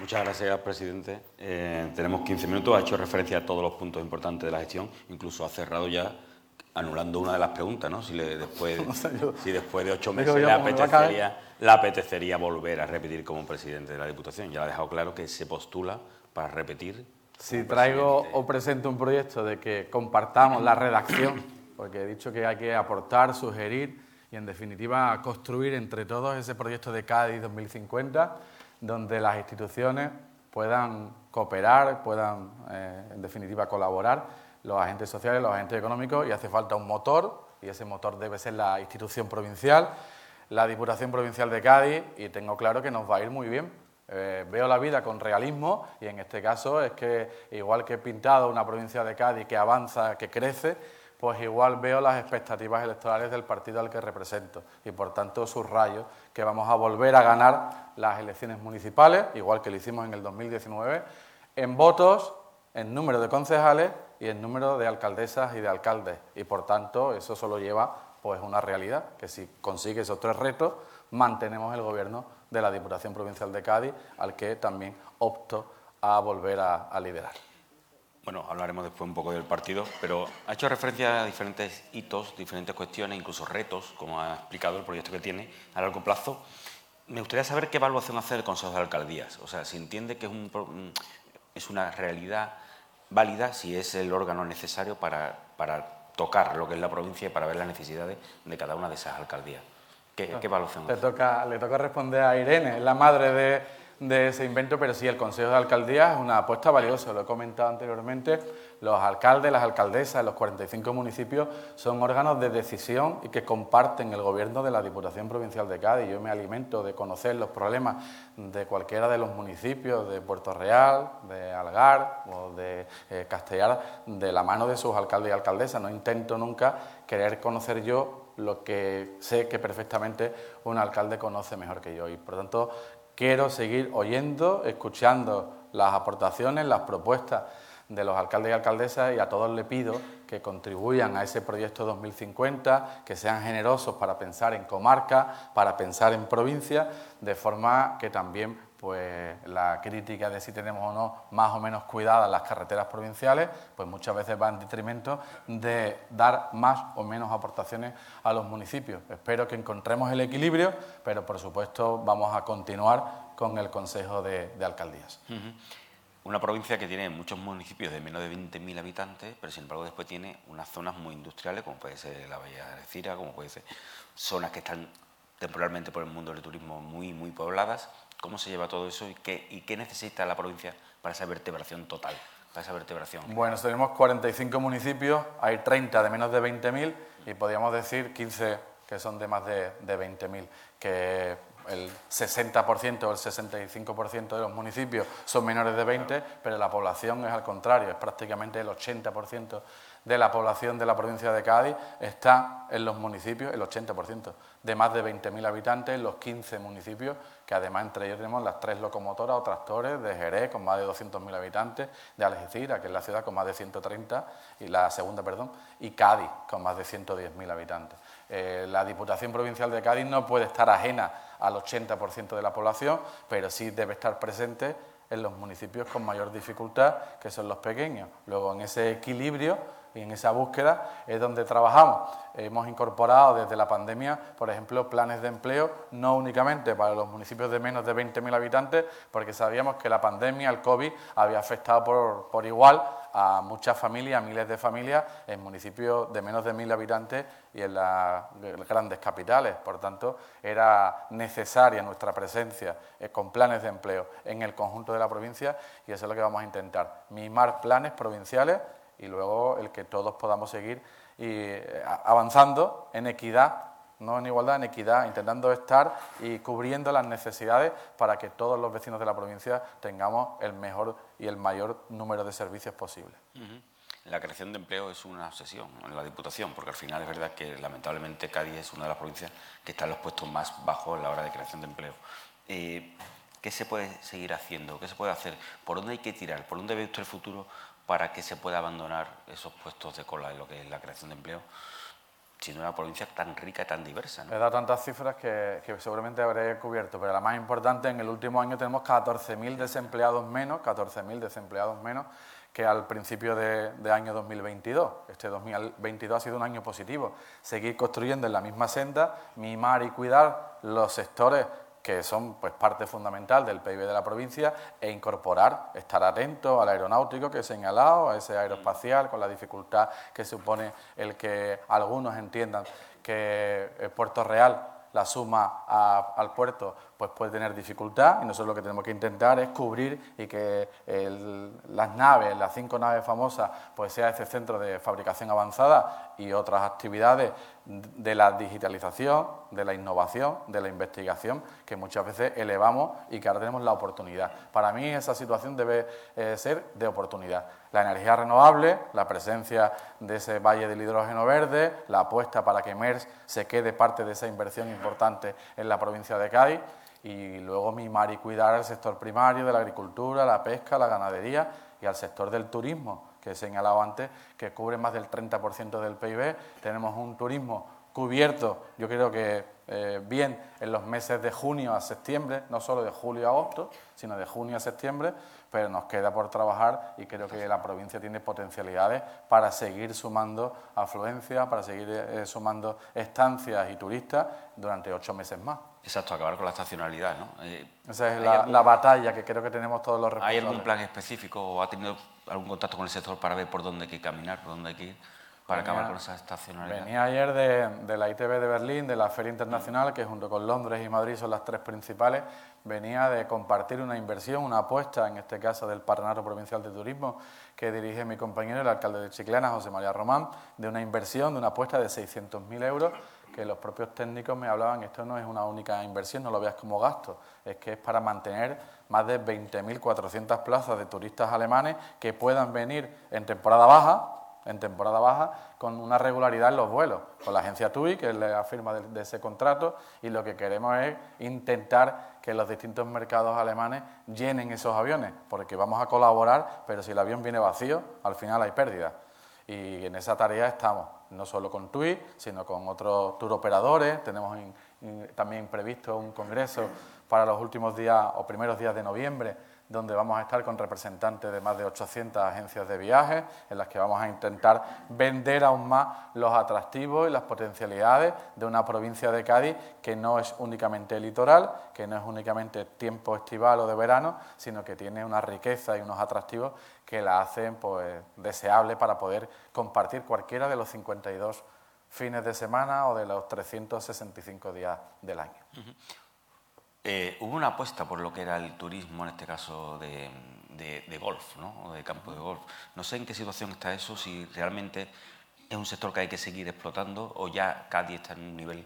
Muchas gracias, presidente. Eh, tenemos 15 minutos. Ha hecho referencia a todos los puntos importantes de la gestión. Incluso ha cerrado ya anulando una de las preguntas, ¿no? Si, después, si después de ocho meses le apetecería la apetecería volver a repetir como presidente de la Diputación. Ya ha dejado claro que se postula para repetir. Si traigo o presento un proyecto de que compartamos la redacción, porque he dicho que hay que aportar, sugerir y, en definitiva, construir entre todos ese proyecto de Cádiz 2050, donde las instituciones puedan cooperar, puedan, eh, en definitiva, colaborar, los agentes sociales, los agentes económicos, y hace falta un motor, y ese motor debe ser la institución provincial la Diputación Provincial de Cádiz y tengo claro que nos va a ir muy bien. Eh, veo la vida con realismo y en este caso es que igual que he pintado una provincia de Cádiz que avanza, que crece, pues igual veo las expectativas electorales del partido al que represento y por tanto subrayo que vamos a volver a ganar las elecciones municipales, igual que lo hicimos en el 2019, en votos, en número de concejales y en número de alcaldesas y de alcaldes y por tanto eso solo lleva pues es una realidad, que si consigue esos tres retos, mantenemos el gobierno de la Diputación Provincial de Cádiz, al que también opto a volver a, liderar. Bueno, hablaremos después un poco del partido, pero ha hecho referencia a diferentes hitos, diferentes cuestiones, incluso retos, como ha explicado el proyecto que tiene a largo plazo. Me gustaría saber qué evaluación hace el Consejo de Alcaldías. O sea, si entiende que es, un, es una realidad válida, si es el órgano necesario para, para tocar lo que es la provincia y para ver las necesidades de cada una de esas alcaldías. ¿Qué, ¿qué evaluación le toca, le toca responder a Irene, es la madre de, de ese invento, pero sí, el Consejo de Alcaldía es una apuesta valiosa, lo he comentado anteriormente los alcaldes, las alcaldesas de los 45 municipios son órganos de decisión y que comparten el gobierno de la Diputación Provincial de Cádiz. Yo me alimento de conocer los problemas de cualquiera de los municipios de Puerto Real, de Algar o de eh, Castellar de la mano de sus alcaldes y alcaldesas. No intento nunca querer conocer yo lo que sé que perfectamente un alcalde conoce mejor que yo. Y por tanto quiero seguir oyendo, escuchando las aportaciones, las propuestas de los alcaldes y alcaldesas y a todos les pido que contribuyan a ese proyecto 2050, que sean generosos para pensar en comarca, para pensar en provincia, de forma que también pues la crítica de si tenemos o no más o menos cuidadas las carreteras provinciales, pues muchas veces va en detrimento de dar más o menos aportaciones a los municipios. Espero que encontremos el equilibrio, pero por supuesto vamos a continuar con el Consejo de, Alcaldías. Una provincia que tiene muchos municipios de menos de 20.000 habitantes, pero sin embargo después tiene unas zonas muy industriales, como puede ser la Bahía de Cira, como puede ser zonas que están temporalmente por el mundo del turismo muy, muy pobladas. ¿Cómo se lleva todo eso y qué, necesita la provincia para esa vertebración total? Para esa vertebración? Bueno, tenemos 45 municipios, hay 30 de menos de 20.000 y podríamos decir 15 que son de más de, de 20.000, que el 60% o el 65% de los municipios son menores de 20, pero la población es al contrario, es prácticamente el 80% de la población de la provincia de Cádiz está en los municipios, el 80%, de más de 20.000 habitantes en los 15 municipios, que además entre ellos tenemos las tres locomotoras o tractores de Jerez con más de 200.000 habitantes, de Algeciras, que es la ciudad con más de 130, y la segunda, perdón, y Cádiz con más de 110.000 habitantes. Eh, la Diputación Provincial de Cádiz no puede estar ajena al 80% de la población, pero sí debe estar presente en los municipios con mayor dificultad, que son los pequeños. Luego, en ese equilibrio y en esa búsqueda es donde trabajamos. Hemos incorporado desde la pandemia, por ejemplo, planes de empleo, no únicamente para los municipios de menos de 20.000 habitantes, porque sabíamos que la pandemia, el COVID, había afectado por, por igual a muchas familias, a miles de familias en municipios de menos de 1.000 habitantes y en las grandes capitales. Por tanto, era necesaria nuestra presencia eh, con planes de empleo en el conjunto de la provincia y eso es lo que vamos a intentar, mimar planes provinciales y luego el que todos podamos seguir y, eh, avanzando en equidad no en igualdad, en equidad, intentando estar y cubriendo las necesidades para que todos los vecinos de la provincia tengamos el mejor y el mayor número de servicios posible. La creación de empleo es una obsesión en la Diputación, porque al final es verdad que lamentablemente Cádiz es una de las provincias que está en los puestos más bajos en la hora de creación de empleo. Eh, ¿Qué se puede seguir haciendo? ¿Qué se puede hacer? ¿Por dónde hay que tirar? ¿Por dónde ve usted el futuro para que se pueda abandonar esos puestos de cola en lo que es la creación de empleo? Siendo una provincia tan rica y tan diversa. He dado tantas cifras que, seguramente habré cubierto, pero la más importante, en el último año tenemos 14.000 desempleados menos, 14.000 desempleados menos que al principio de, de, año 2022. Este 2022 ha sido un año positivo. Seguir construyendo en la misma senda, mimar y cuidar los sectores que son pues, parte fundamental del PIB de la provincia, e incorporar, estar atento al aeronáutico que he señalado, a ese aeroespacial, con la dificultad que supone el que algunos entiendan que eh, Puerto Real la suma al puerto pues puede tener dificultad y nosotros lo que tenemos que intentar es cubrir y que las naves, las cinco naves famosas, pues sea ese centro de fabricación avanzada y otras actividades de la digitalización, de la innovación, de la investigación, que muchas veces elevamos y que ahora tenemos la oportunidad. Para mí esa situación debe eh, ser de oportunidad. La energía renovable, la presencia de ese valle del hidrógeno verde, la apuesta para que MERS se quede parte de esa inversión importante en la provincia de Cádiz y luego mimar y cuidar al sector primario de la agricultura, la pesca, la ganadería y al sector del turismo, que he señalado antes, que cubre más del 30% del PIB. Tenemos un turismo cubierto, yo creo que eh, bien en los meses de junio a septiembre, no solo de julio a agosto, sino de junio a septiembre, pero nos queda por trabajar y creo que la provincia tiene potencialidades para seguir sumando afluencia, para seguir eh, sumando estancias y turistas durante ocho meses más. Exacto, acabar con la estacionalidad, ¿no? Eh, Esa es la, batalla que creo que tenemos todos los responsables. ¿Hay algún plan específico o ha tenido algún contacto con el sector para ver por dónde hay que caminar, por dónde hay que ir? para acabar con esa estacionalidad. Venía ayer de, de, la ITV de Berlín, de la Feria Internacional, que junto con Londres y Madrid son las tres principales, venía de compartir una inversión, una apuesta, en este caso del Patronato Provincial de Turismo, que dirige mi compañero, el alcalde de Chiclana, José María Román, de una inversión, de una apuesta de 600.000 euros, que los propios técnicos me hablaban, esto no es una única inversión, no lo veas como gasto, es que es para mantener más de 20.400 plazas de turistas alemanes que puedan venir en temporada baja, en temporada baja con una regularidad en los vuelos, con la agencia TUI, que es la firma de, ese contrato, y lo que queremos es intentar que los distintos mercados alemanes llenen esos aviones, porque vamos a colaborar, pero si el avión viene vacío, al final hay pérdida. Y en esa tarea estamos, no solo con TUI, sino con otros tour operadores, tenemos también previsto un congreso para los últimos días o primeros días de noviembre donde vamos a estar con representantes de más de 800 agencias de viajes, en las que vamos a intentar vender aún más los atractivos y las potencialidades de una provincia de Cádiz que no es únicamente litoral, que no es únicamente tiempo estival o de verano, sino que tiene una riqueza y unos atractivos que la hacen pues, deseable para poder compartir cualquiera de los 52 fines de semana o de los 365 días del año. Eh, hubo una apuesta por lo que era el turismo, en este caso de, golf, ¿no? de campo de golf. No sé en qué situación está eso, si realmente es un sector que hay que seguir explotando o ya Cádiz está en un nivel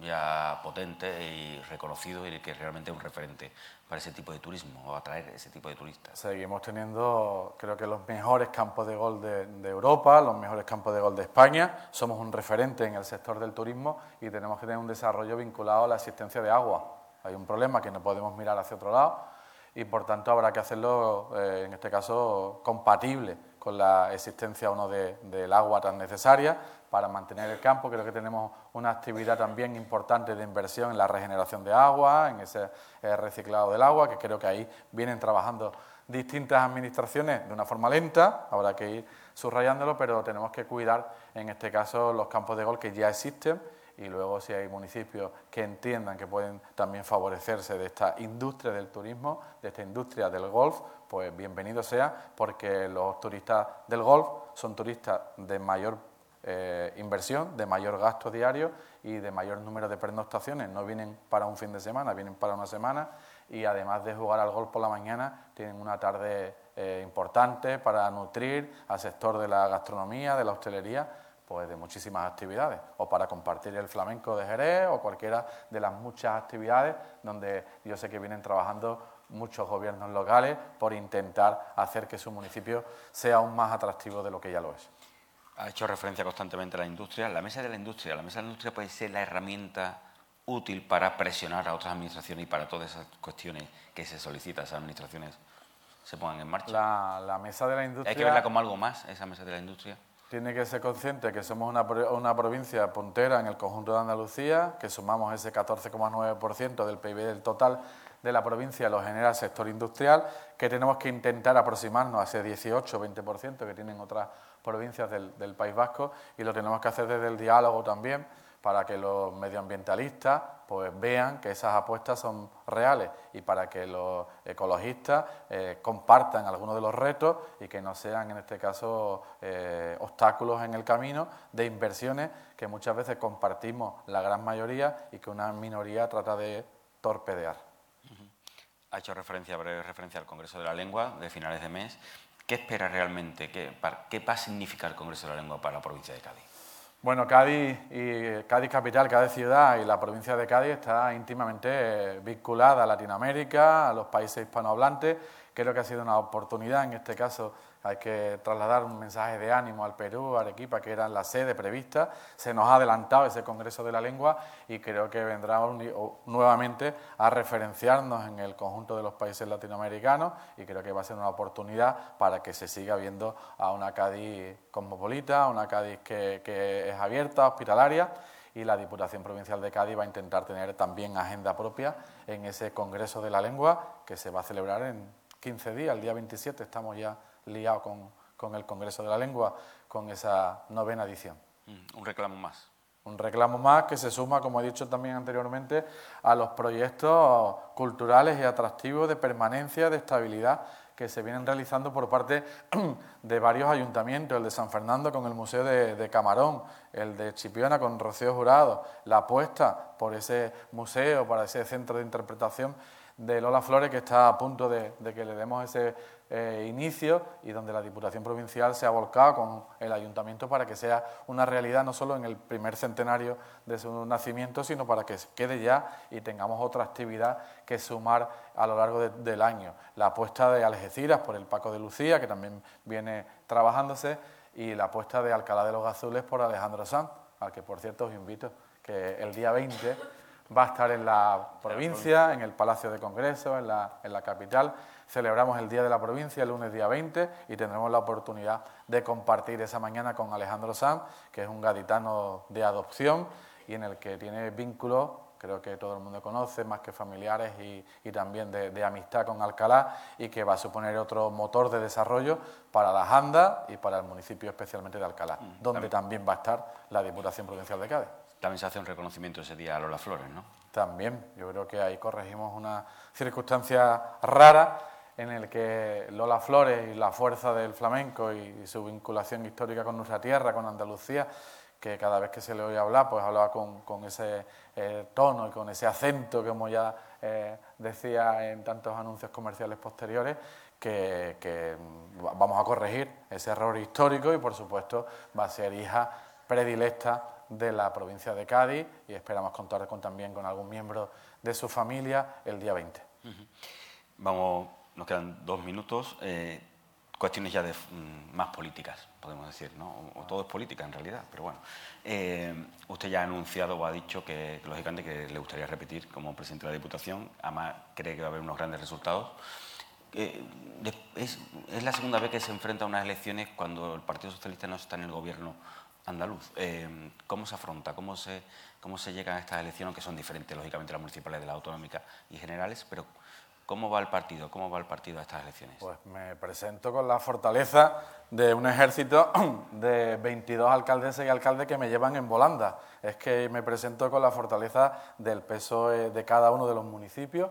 ya potente y reconocido y que realmente es un referente para ese tipo de turismo o atraer ese tipo de turistas. Seguimos teniendo, creo que los mejores campos de gol de, Europa, los mejores campos de gol de España. Somos un referente en el sector del turismo y tenemos que tener un desarrollo vinculado a la existencia de agua. Hay un problema que no podemos mirar hacia otro lado y por tanto habrá que hacerlo, eh, en este caso, compatible con la existencia o no de, del agua tan necesaria para mantener el campo. Creo que tenemos una actividad también importante de inversión en la regeneración de agua, en ese reciclado del agua, que creo que ahí vienen trabajando distintas administraciones de una forma lenta, habrá que ir subrayándolo, pero tenemos que cuidar, en este caso, los campos de gol que ya existen y luego si hay municipios que entiendan que pueden también favorecerse de esta industria del turismo, de esta industria del golf, pues bienvenido sea, porque los turistas del golf son turistas de mayor eh, inversión, de mayor gasto diario y de mayor número de pernoctaciones. No vienen para un fin de semana, vienen para una semana y además de jugar al golf por la mañana, tienen una tarde eh, importante para nutrir al sector de la gastronomía, de la hostelería pues de muchísimas actividades, o para compartir el flamenco de Jerez, o cualquiera de las muchas actividades donde yo sé que vienen trabajando muchos gobiernos locales por intentar hacer que su municipio sea aún más atractivo de lo que ya lo es. Ha hecho referencia constantemente a la industria. La mesa de la industria, la mesa de la industria puede ser la herramienta útil para presionar a otras administraciones y para todas esas cuestiones que se solicitan a esas administraciones se pongan en marcha. La, la mesa de la industria. Hay que verla como algo más, esa mesa de la industria tiene que ser consciente que somos una, una, provincia puntera en el conjunto de Andalucía, que sumamos ese 14,9% del PIB del total de la provincia, lo genera el sector industrial, que tenemos que intentar aproximarnos a ese 18-20% que tienen otras provincias del, del País Vasco y lo tenemos que hacer desde el diálogo también para que los medioambientalistas pues vean que esas apuestas son reales y para que los ecologistas eh, compartan algunos de los retos y que no sean en este caso eh, obstáculos en el camino de inversiones que muchas veces compartimos la gran mayoría y que una minoría trata de torpedear. Ha hecho referencia, breve referencia al Congreso de la Lengua de finales de mes. ¿Qué espera realmente? ¿Qué, ¿Qué va a significar el Congreso de la Lengua para la provincia de Cádiz? Bueno, Cádiz y Cádiz capital, Cádiz ciudad y la provincia de Cádiz está íntimamente vinculada a Latinoamérica, a los países hispanohablantes. Creo que ha sido una oportunidad, en este caso hay que trasladar un mensaje de ánimo al Perú, a Arequipa, que era la sede prevista. Se nos ha adelantado ese Congreso de la Lengua y creo que vendrá nuevamente a referenciarnos en el conjunto de los países latinoamericanos y creo que va a ser una oportunidad para que se siga viendo a una Cádiz cosmopolita, una Cádiz que, que es abierta, hospitalaria y la Diputación Provincial de Cádiz va a intentar tener también agenda propia en ese Congreso de la Lengua que se va a celebrar en 15 días, el día 27 estamos ya liado con, con el Congreso de la Lengua, con esa novena edición. Mm, un reclamo más. Un reclamo más que se suma, como he dicho también anteriormente, a los proyectos culturales y atractivos de permanencia, de estabilidad que se vienen realizando por parte de varios ayuntamientos, el de San Fernando con el Museo de, Camarón, el de Chipiona con Rocío Jurado, la apuesta por ese museo, para ese centro de interpretación de Lola Flores que está a punto de, que le demos ese eh, inicio y donde la Diputación Provincial se ha volcado con el Ayuntamiento para que sea una realidad no solo en el primer centenario de su nacimiento, sino para que quede ya y tengamos otra actividad que sumar a lo largo del año. La apuesta de Algeciras por el Paco de Lucía, que también viene trabajándose, y la apuesta de Alcalá de los Azules por Alejandro Sanz, al que por cierto os invito que el día 20 va a estar en la provincia, en el Palacio de Congreso, en la, en la capital. Celebramos el Día de la Provincia el lunes día 20 y tendremos la oportunidad de compartir esa mañana con Alejandro Sanz, que es un gaditano de adopción y en el que tiene vínculos, creo que todo el mundo conoce, más que familiares y, y también de, de, amistad con Alcalá y que va a suponer otro motor de desarrollo para las andas y para el municipio especialmente de Alcalá, mm, donde también va a estar la Diputación Provincial de Cádiz. También se hace un reconocimiento ese día a Lola Flores, ¿no? También, yo creo que ahí corregimos una circunstancia rara en el que Lola Flores y la fuerza del flamenco y, su vinculación histórica con nuestra tierra, con Andalucía, que cada vez que se le oye hablar, pues hablaba con, ese eh, tono y con ese acento, como ya eh, decía en tantos anuncios comerciales posteriores, que, que vamos a corregir ese error histórico y, por supuesto, va a ser hija predilecta de la provincia de Cádiz y esperamos contar con, también con algún miembro de su familia el día 20. Vamos, nos quedan dos minutos. Eh, cuestiones ya de, mm, más políticas, podemos decir, ¿no? O, todo es política en realidad, pero bueno. Eh, usted ya ha anunciado o ha dicho que, lógicamente, que le gustaría repetir como presidente de la Diputación, además cree que va a haber unos grandes resultados. Eh, es, la segunda vez que se enfrenta a unas elecciones cuando el Partido Socialista no está en el gobierno andaluz. ¿Cómo se afronta? ¿Cómo se, ¿Cómo se llegan a estas elecciones, que son diferentes, lógicamente, las municipales de las autonómicas y generales, pero ¿Cómo va el partido? ¿Cómo va el partido a estas elecciones? Pues me presento con la fortaleza de un ejército de 22 alcaldes y alcaldes que me llevan en volanda. Es que me presento con la fortaleza del peso de cada uno de los municipios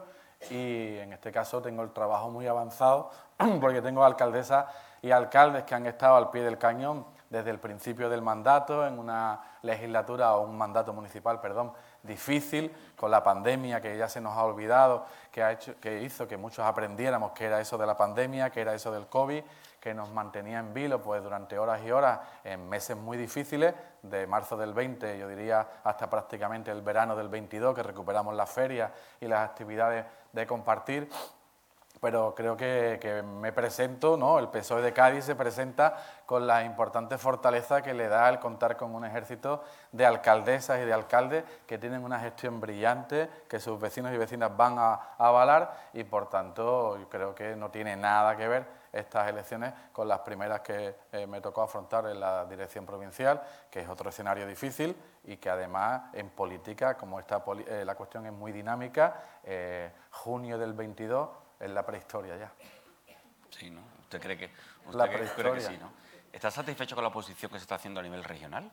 y en este caso tengo el trabajo muy avanzado porque tengo alcaldesas y alcaldes que han estado al pie del cañón desde el principio del mandato, en una legislatura o un mandato municipal, perdón, difícil, con la pandemia que ya se nos ha olvidado, que, ha hecho, que hizo que muchos aprendiéramos qué era eso de la pandemia, qué era eso del COVID, que nos mantenía en vilo pues, durante horas y horas en meses muy difíciles, de marzo del 20, yo diría hasta prácticamente el verano del 22, que recuperamos las ferias y las actividades de compartir pero creo que, me presento, ¿no? el PSOE de Cádiz se presenta con la importante fortaleza que le da el contar con un ejército de alcaldesas y de alcaldes que tienen una gestión brillante, que sus vecinos y vecinas van a, avalar y por tanto creo que no tiene nada que ver estas elecciones con las primeras que eh, me tocó afrontar en la dirección provincial, que es otro escenario difícil y que además en política, como esta, eh, la cuestión es muy dinámica, eh, junio del 22 es la prehistoria ya. Sí, ¿no? ¿Usted cree que, la prehistoria. que sí, no? ¿Está satisfecho con la posición que se está haciendo a nivel regional?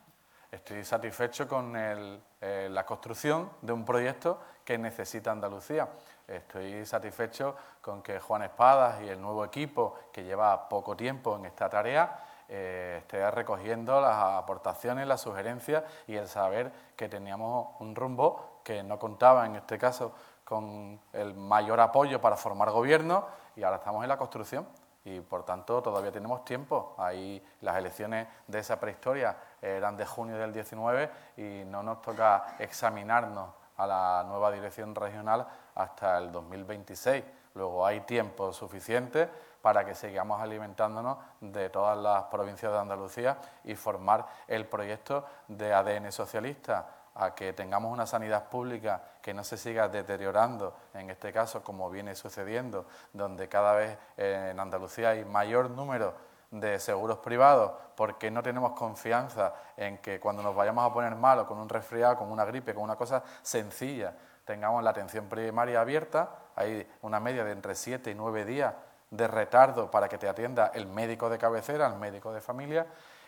Estoy satisfecho con eh, la construcción de un proyecto que necesita Andalucía. Estoy satisfecho con que Juan Espadas y el nuevo equipo que lleva poco tiempo en esta tarea eh, esté recogiendo las aportaciones, las sugerencias y el saber que teníamos un rumbo que no contaba en este caso con el mayor apoyo para formar gobierno y ahora estamos en la construcción y por tanto todavía tenemos tiempo. Ahí las elecciones de esa prehistoria eran de junio del 19 y no nos toca examinarnos a la nueva dirección regional hasta el 2026. Luego hay tiempo suficiente para que sigamos alimentándonos de todas las provincias de Andalucía y formar el proyecto de ADN socialista a que tengamos una sanidad pública que no se siga deteriorando, en este caso como viene sucediendo, donde cada vez en Andalucía hay mayor número de seguros privados porque no tenemos confianza en que cuando nos vayamos a poner mal o con un resfriado, con una gripe, con una cosa sencilla, tengamos la atención primaria abierta, hay una media de entre 7 y 9 días de retardo para que te atienda el médico de cabecera, el médico de familia,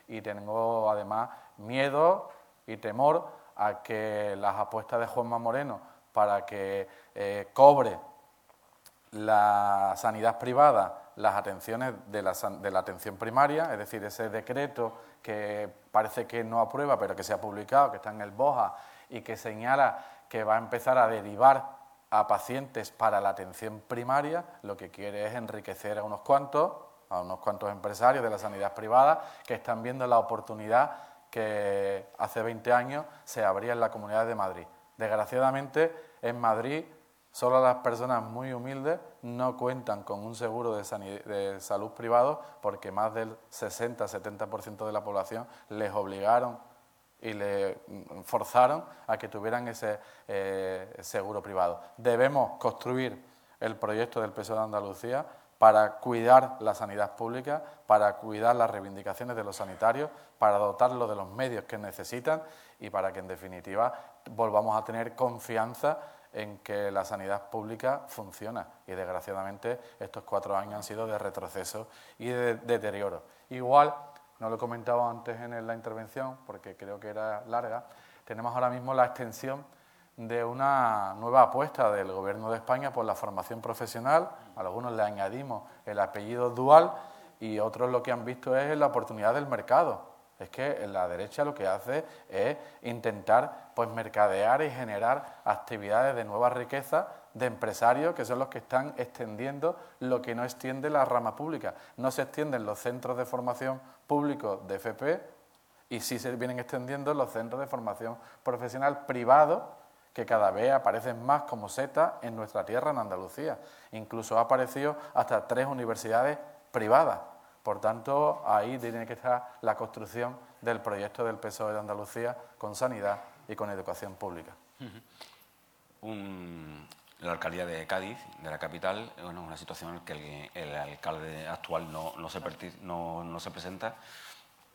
y tengo además miedo y temor a que las apuestas de Juanma Moreno para que eh, cobre la sanidad privada las atenciones de la, de la, atención primaria, es decir, ese decreto que parece que no aprueba, pero que se ha publicado, que está en el BOJA y que señala que va a empezar a derivar a pacientes para la atención primaria, lo que quiere es enriquecer a unos cuantos, a unos cuantos empresarios de la sanidad privada que están viendo la oportunidad que hace 20 años se abría en la Comunidad de Madrid. Desgraciadamente, en Madrid solo las personas muy humildes no cuentan con un seguro de, salud privado porque más del 60-70% de la población les obligaron y le forzaron a que tuvieran ese eh, seguro privado. Debemos construir el proyecto del PSOE de Andalucía para cuidar la sanidad pública, para cuidar las reivindicaciones de los sanitarios, para dotarlos de los medios que necesitan y para que, en definitiva, volvamos a tener confianza en que la sanidad pública funciona. Y, desgraciadamente, estos cuatro años han sido de retroceso y de deterioro. Igual, no lo he comentado antes en la intervención, porque creo que era larga, tenemos ahora mismo la extensión de una nueva apuesta del Gobierno de España por la formación profesional. Algunos le añadimos el apellido dual y otros lo que han visto es la oportunidad del mercado. Es que la derecha lo que hace es intentar pues mercadear y generar actividades de nueva riqueza de empresarios que son los que están extendiendo lo que no extiende la rama pública. No se extienden los centros de formación públicos de FP y sí se vienen extendiendo los centros de formación profesional privados que cada vez aparecen más como setas en nuestra tierra, en Andalucía. Incluso ha aparecido hasta tres universidades privadas. Por tanto, ahí tiene que estar la construcción del proyecto del PSOE de Andalucía con sanidad y con educación pública. la alcaldía de Cádiz, de la capital, bueno, una situación en la que el, alcalde actual no, se, no se presenta.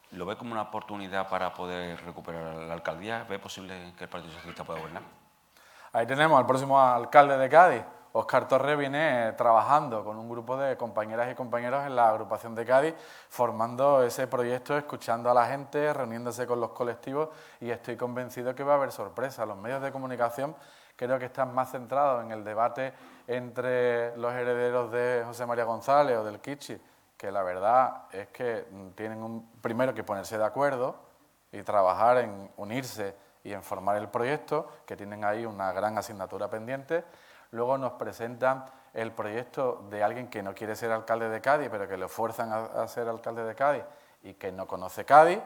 ¿Lo ve como una oportunidad para poder recuperar la alcaldía? ¿Ve posible que el Partido Socialista pueda gobernar? Ahí tenemos al próximo alcalde de Cádiz. Óscar Torre viene trabajando con un grupo de compañeras y compañeros en la agrupación de Cádiz, formando ese proyecto, escuchando a la gente, reuniéndose con los colectivos y estoy convencido que va a haber sorpresa. Los medios de comunicación creo que están más centrados en el debate entre los herederos de José María González o del Kichi, que la verdad es que tienen un, primero que ponerse de acuerdo y trabajar en unirse y en formar el proyecto, que tienen ahí una gran asignatura pendiente. Luego nos presentan el proyecto de alguien que no quiere ser alcalde de Cádiz, pero que le fuerzan a, ser alcalde de Cádiz y que no conoce Cádiz,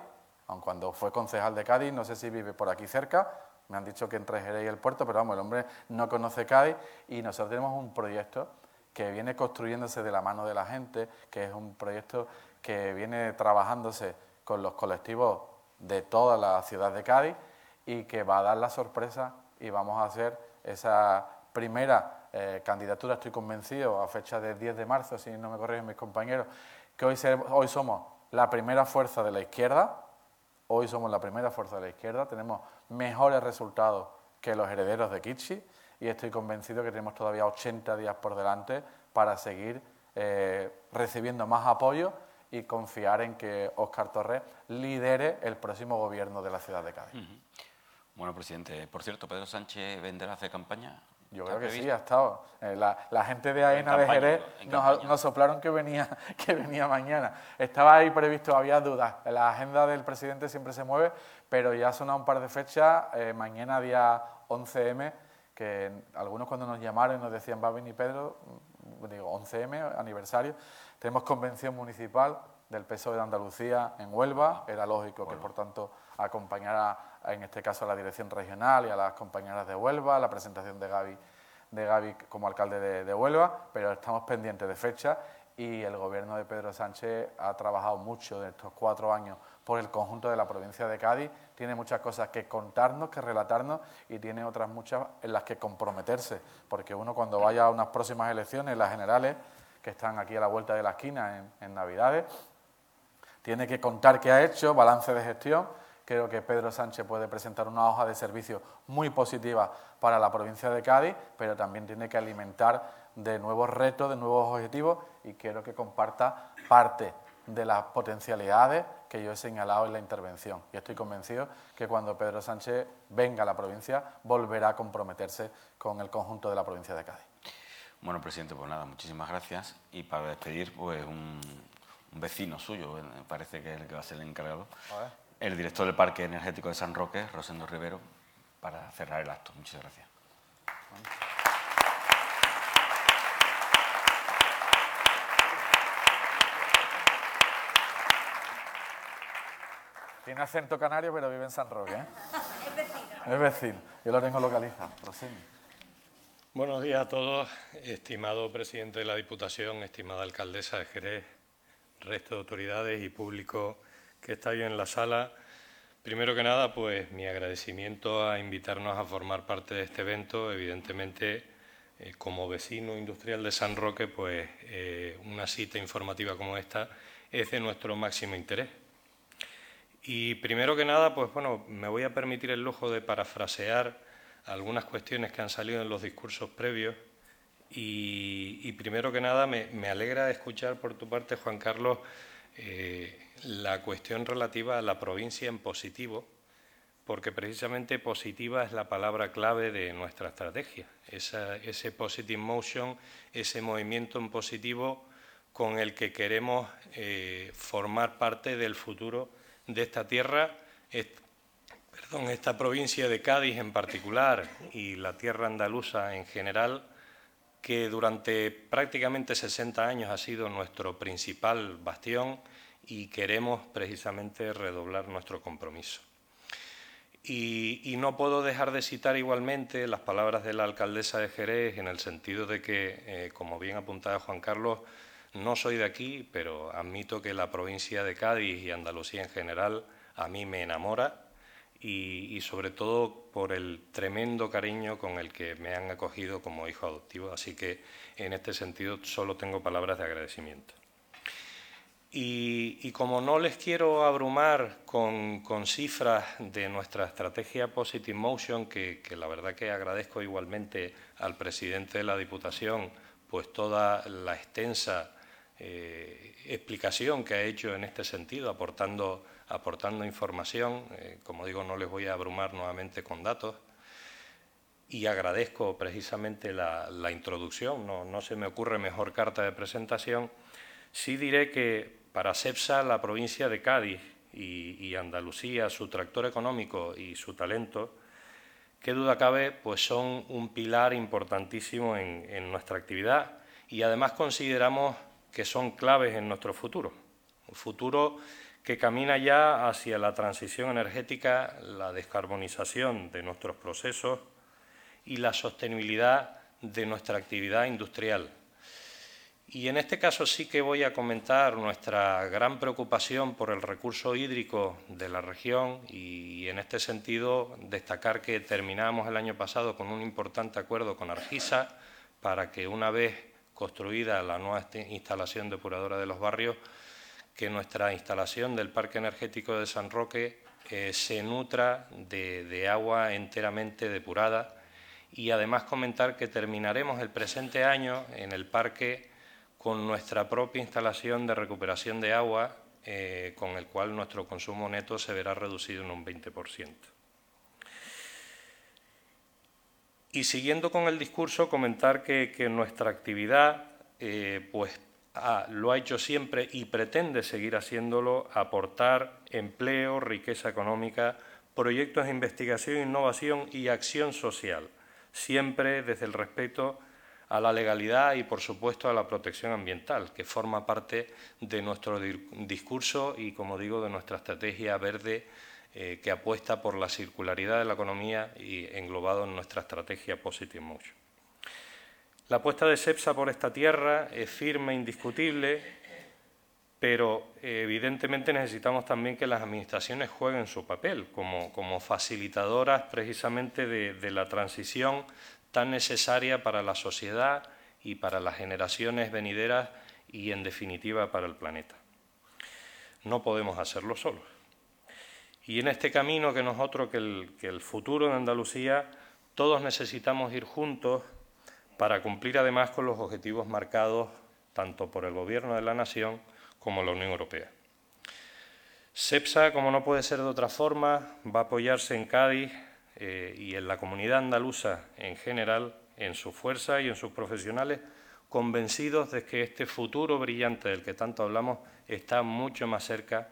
aun cuando fue concejal de Cádiz, no sé si vive por aquí cerca, me han dicho que entre Jerez y el puerto, pero vamos, el hombre no conoce Cádiz y nosotros tenemos un proyecto que viene construyéndose de la mano de la gente, que es un proyecto que viene trabajándose con los colectivos de toda la ciudad de Cádiz y que va a dar la sorpresa y vamos a hacer esa primera eh, candidatura, estoy convencido, a fecha del 10 de marzo, si no me corrigen mis compañeros, que hoy, hoy somos la primera fuerza de la izquierda, hoy somos la primera fuerza de la izquierda, tenemos mejores resultados que los herederos de Kitchi y estoy convencido que tenemos todavía 80 días por delante para seguir eh, recibiendo más apoyo y confiar en que Óscar Torres lidere el próximo gobierno de la ciudad de Cádiz. Bueno, presidente, por cierto, Pedro Sánchez vendrá a hacer campaña. Yo creo que sí, ha estado. Eh, la, gente de AENA de Jerez nos, soplaron que venía, que venía mañana. Estaba ahí previsto, había dudas. La agenda del presidente siempre se mueve, pero ya ha sonado un par de fechas. Eh, mañana, día 11M, que algunos cuando nos llamaron nos decían, va a venir Pedro, mm, digo, 11M, aniversario. Tenemos convención municipal del PSOE de Andalucía en Huelva. Era lógico que, por tanto, acompañara en este caso a la dirección regional y a las compañeras de Huelva, la presentación de Gaby, de Gaby como alcalde de, Huelva, pero estamos pendientes de fecha y el gobierno de Pedro Sánchez ha trabajado mucho en estos cuatro años por el conjunto de la provincia de Cádiz, tiene muchas cosas que contarnos, que relatarnos y tiene otras muchas en las que comprometerse, porque uno cuando vaya a unas próximas elecciones, las generales, que están aquí a la vuelta de la esquina en, en Navidades, tiene que contar qué ha hecho, balance de gestión, Creo que Pedro Sánchez puede presentar una hoja de servicio muy positiva para la provincia de Cádiz, pero también tiene que alimentar de nuevos retos, de nuevos objetivos y quiero que comparta parte de las potencialidades que yo he señalado en la intervención. Y estoy convencido que cuando Pedro Sánchez venga a la provincia volverá a comprometerse con el conjunto de la provincia de Cádiz. Bueno, presidente, pues nada, muchísimas gracias. Y para despedir, pues un, vecino suyo, parece que es el que va a ser el encargado el director del Parque Energético de San Roque, Rosendo Rivero, para cerrar el acto. Muchas gracias. Tiene acento canario, pero vive en San Roque. ¿eh? Es vecino. Es vecino. Yo lo tengo localizado. Buenos días a todos, estimado presidente de la Diputación, estimada alcaldesa de Jerez, resto de autoridades y público que está hoy en la sala. Primero que nada, pues mi agradecimiento a invitarnos a formar parte de este evento. Evidentemente, eh, como vecino industrial de San Roque, pues eh, una cita informativa como esta es de nuestro máximo interés. Y primero que nada, pues bueno, me voy a permitir el lujo de parafrasear algunas cuestiones que han salido en los discursos previos. Y, primero que nada, me, me, alegra escuchar por tu parte, Juan Carlos, eh, la cuestión relativa a la provincia en positivo, porque precisamente positiva es la palabra clave de nuestra estrategia. ese positive motion, ese movimiento en positivo con el que queremos eh, formar parte del futuro de esta tierra, perdón, esta provincia de Cádiz en particular y la tierra andaluza en general, que durante prácticamente 60 años ha sido nuestro principal bastión y queremos precisamente redoblar nuestro compromiso. Y, no puedo dejar de citar igualmente las palabras de la alcaldesa de Jerez en el sentido de que, eh, como bien apuntaba Juan Carlos, no soy de aquí, pero admito que la provincia de Cádiz y Andalucía en general a mí me enamora y, sobre todo por el tremendo cariño con el que me han acogido como hijo adoptivo. Así que en este sentido solo tengo palabras de agradecimiento. Y, como no les quiero abrumar con, cifras de nuestra estrategia Positive Motion, que, la verdad que agradezco igualmente al presidente de la Diputación, pues toda la extensa eh, explicación que ha hecho en este sentido, aportando, aportando información. Eh, como digo, no les voy a abrumar nuevamente con datos. Y agradezco precisamente la, introducción, no, no se me ocurre mejor carta de presentación. Sí diré que para CEPSA, la provincia de Cádiz y, Andalucía, su tractor económico y su talento, qué duda cabe, pues son un pilar importantísimo en, nuestra actividad y además consideramos que son claves en nuestro futuro. Un futuro que camina ya hacia la transición energética, la descarbonización de nuestros procesos y la sostenibilidad de nuestra actividad industrial. Y en este caso sí que voy a comentar nuestra gran preocupación por el recurso hídrico de la región y en este sentido destacar que terminamos el año pasado con un importante acuerdo con Argisa para que una vez construida la nueva instalación depuradora de los barrios, que nuestra instalación del Parque Energético de San Roque eh, se nutra de agua enteramente depurada. Y además comentar que terminaremos el presente año en el parque con nuestra propia instalación de recuperación de agua, eh, con el cual nuestro consumo neto se verá reducido en un 20%. Y siguiendo con el discurso, comentar que, nuestra actividad eh, pues, lo ha hecho siempre y pretende seguir haciéndolo, aportar empleo, riqueza económica, proyectos de investigación, innovación y acción social, siempre desde el respeto a la legalidad y, por supuesto, a la protección ambiental, que forma parte de nuestro discurso y, como digo, de nuestra estrategia verde eh, que apuesta por la circularidad de la economía y englobado en nuestra estrategia Positive Motion. La apuesta de SEPSA por esta tierra es firme, indiscutible, pero evidentemente necesitamos también que las administraciones jueguen su papel como, como facilitadoras precisamente de la transición tan necesaria para la sociedad y para las generaciones venideras y, en definitiva, para el planeta. No podemos hacerlo solos. Y en este camino que nosotros, que el, que el futuro de Andalucía, todos necesitamos ir juntos para cumplir además con los objetivos marcados tanto por el Gobierno de la Nación como la Unión Europea. SEPSA, como no puede ser de otra forma, va a apoyarse en Cádiz eh, y en la comunidad andaluza en general, en su fuerza y en sus profesionales, convencidos de que este futuro brillante del que tanto hablamos está mucho más cerca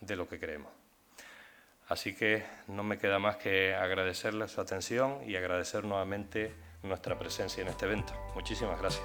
de lo que creemos. Así que no me queda más que agradecerles su atención y agradecer nuevamente nuestra presencia en este evento. Muchísimas gracias.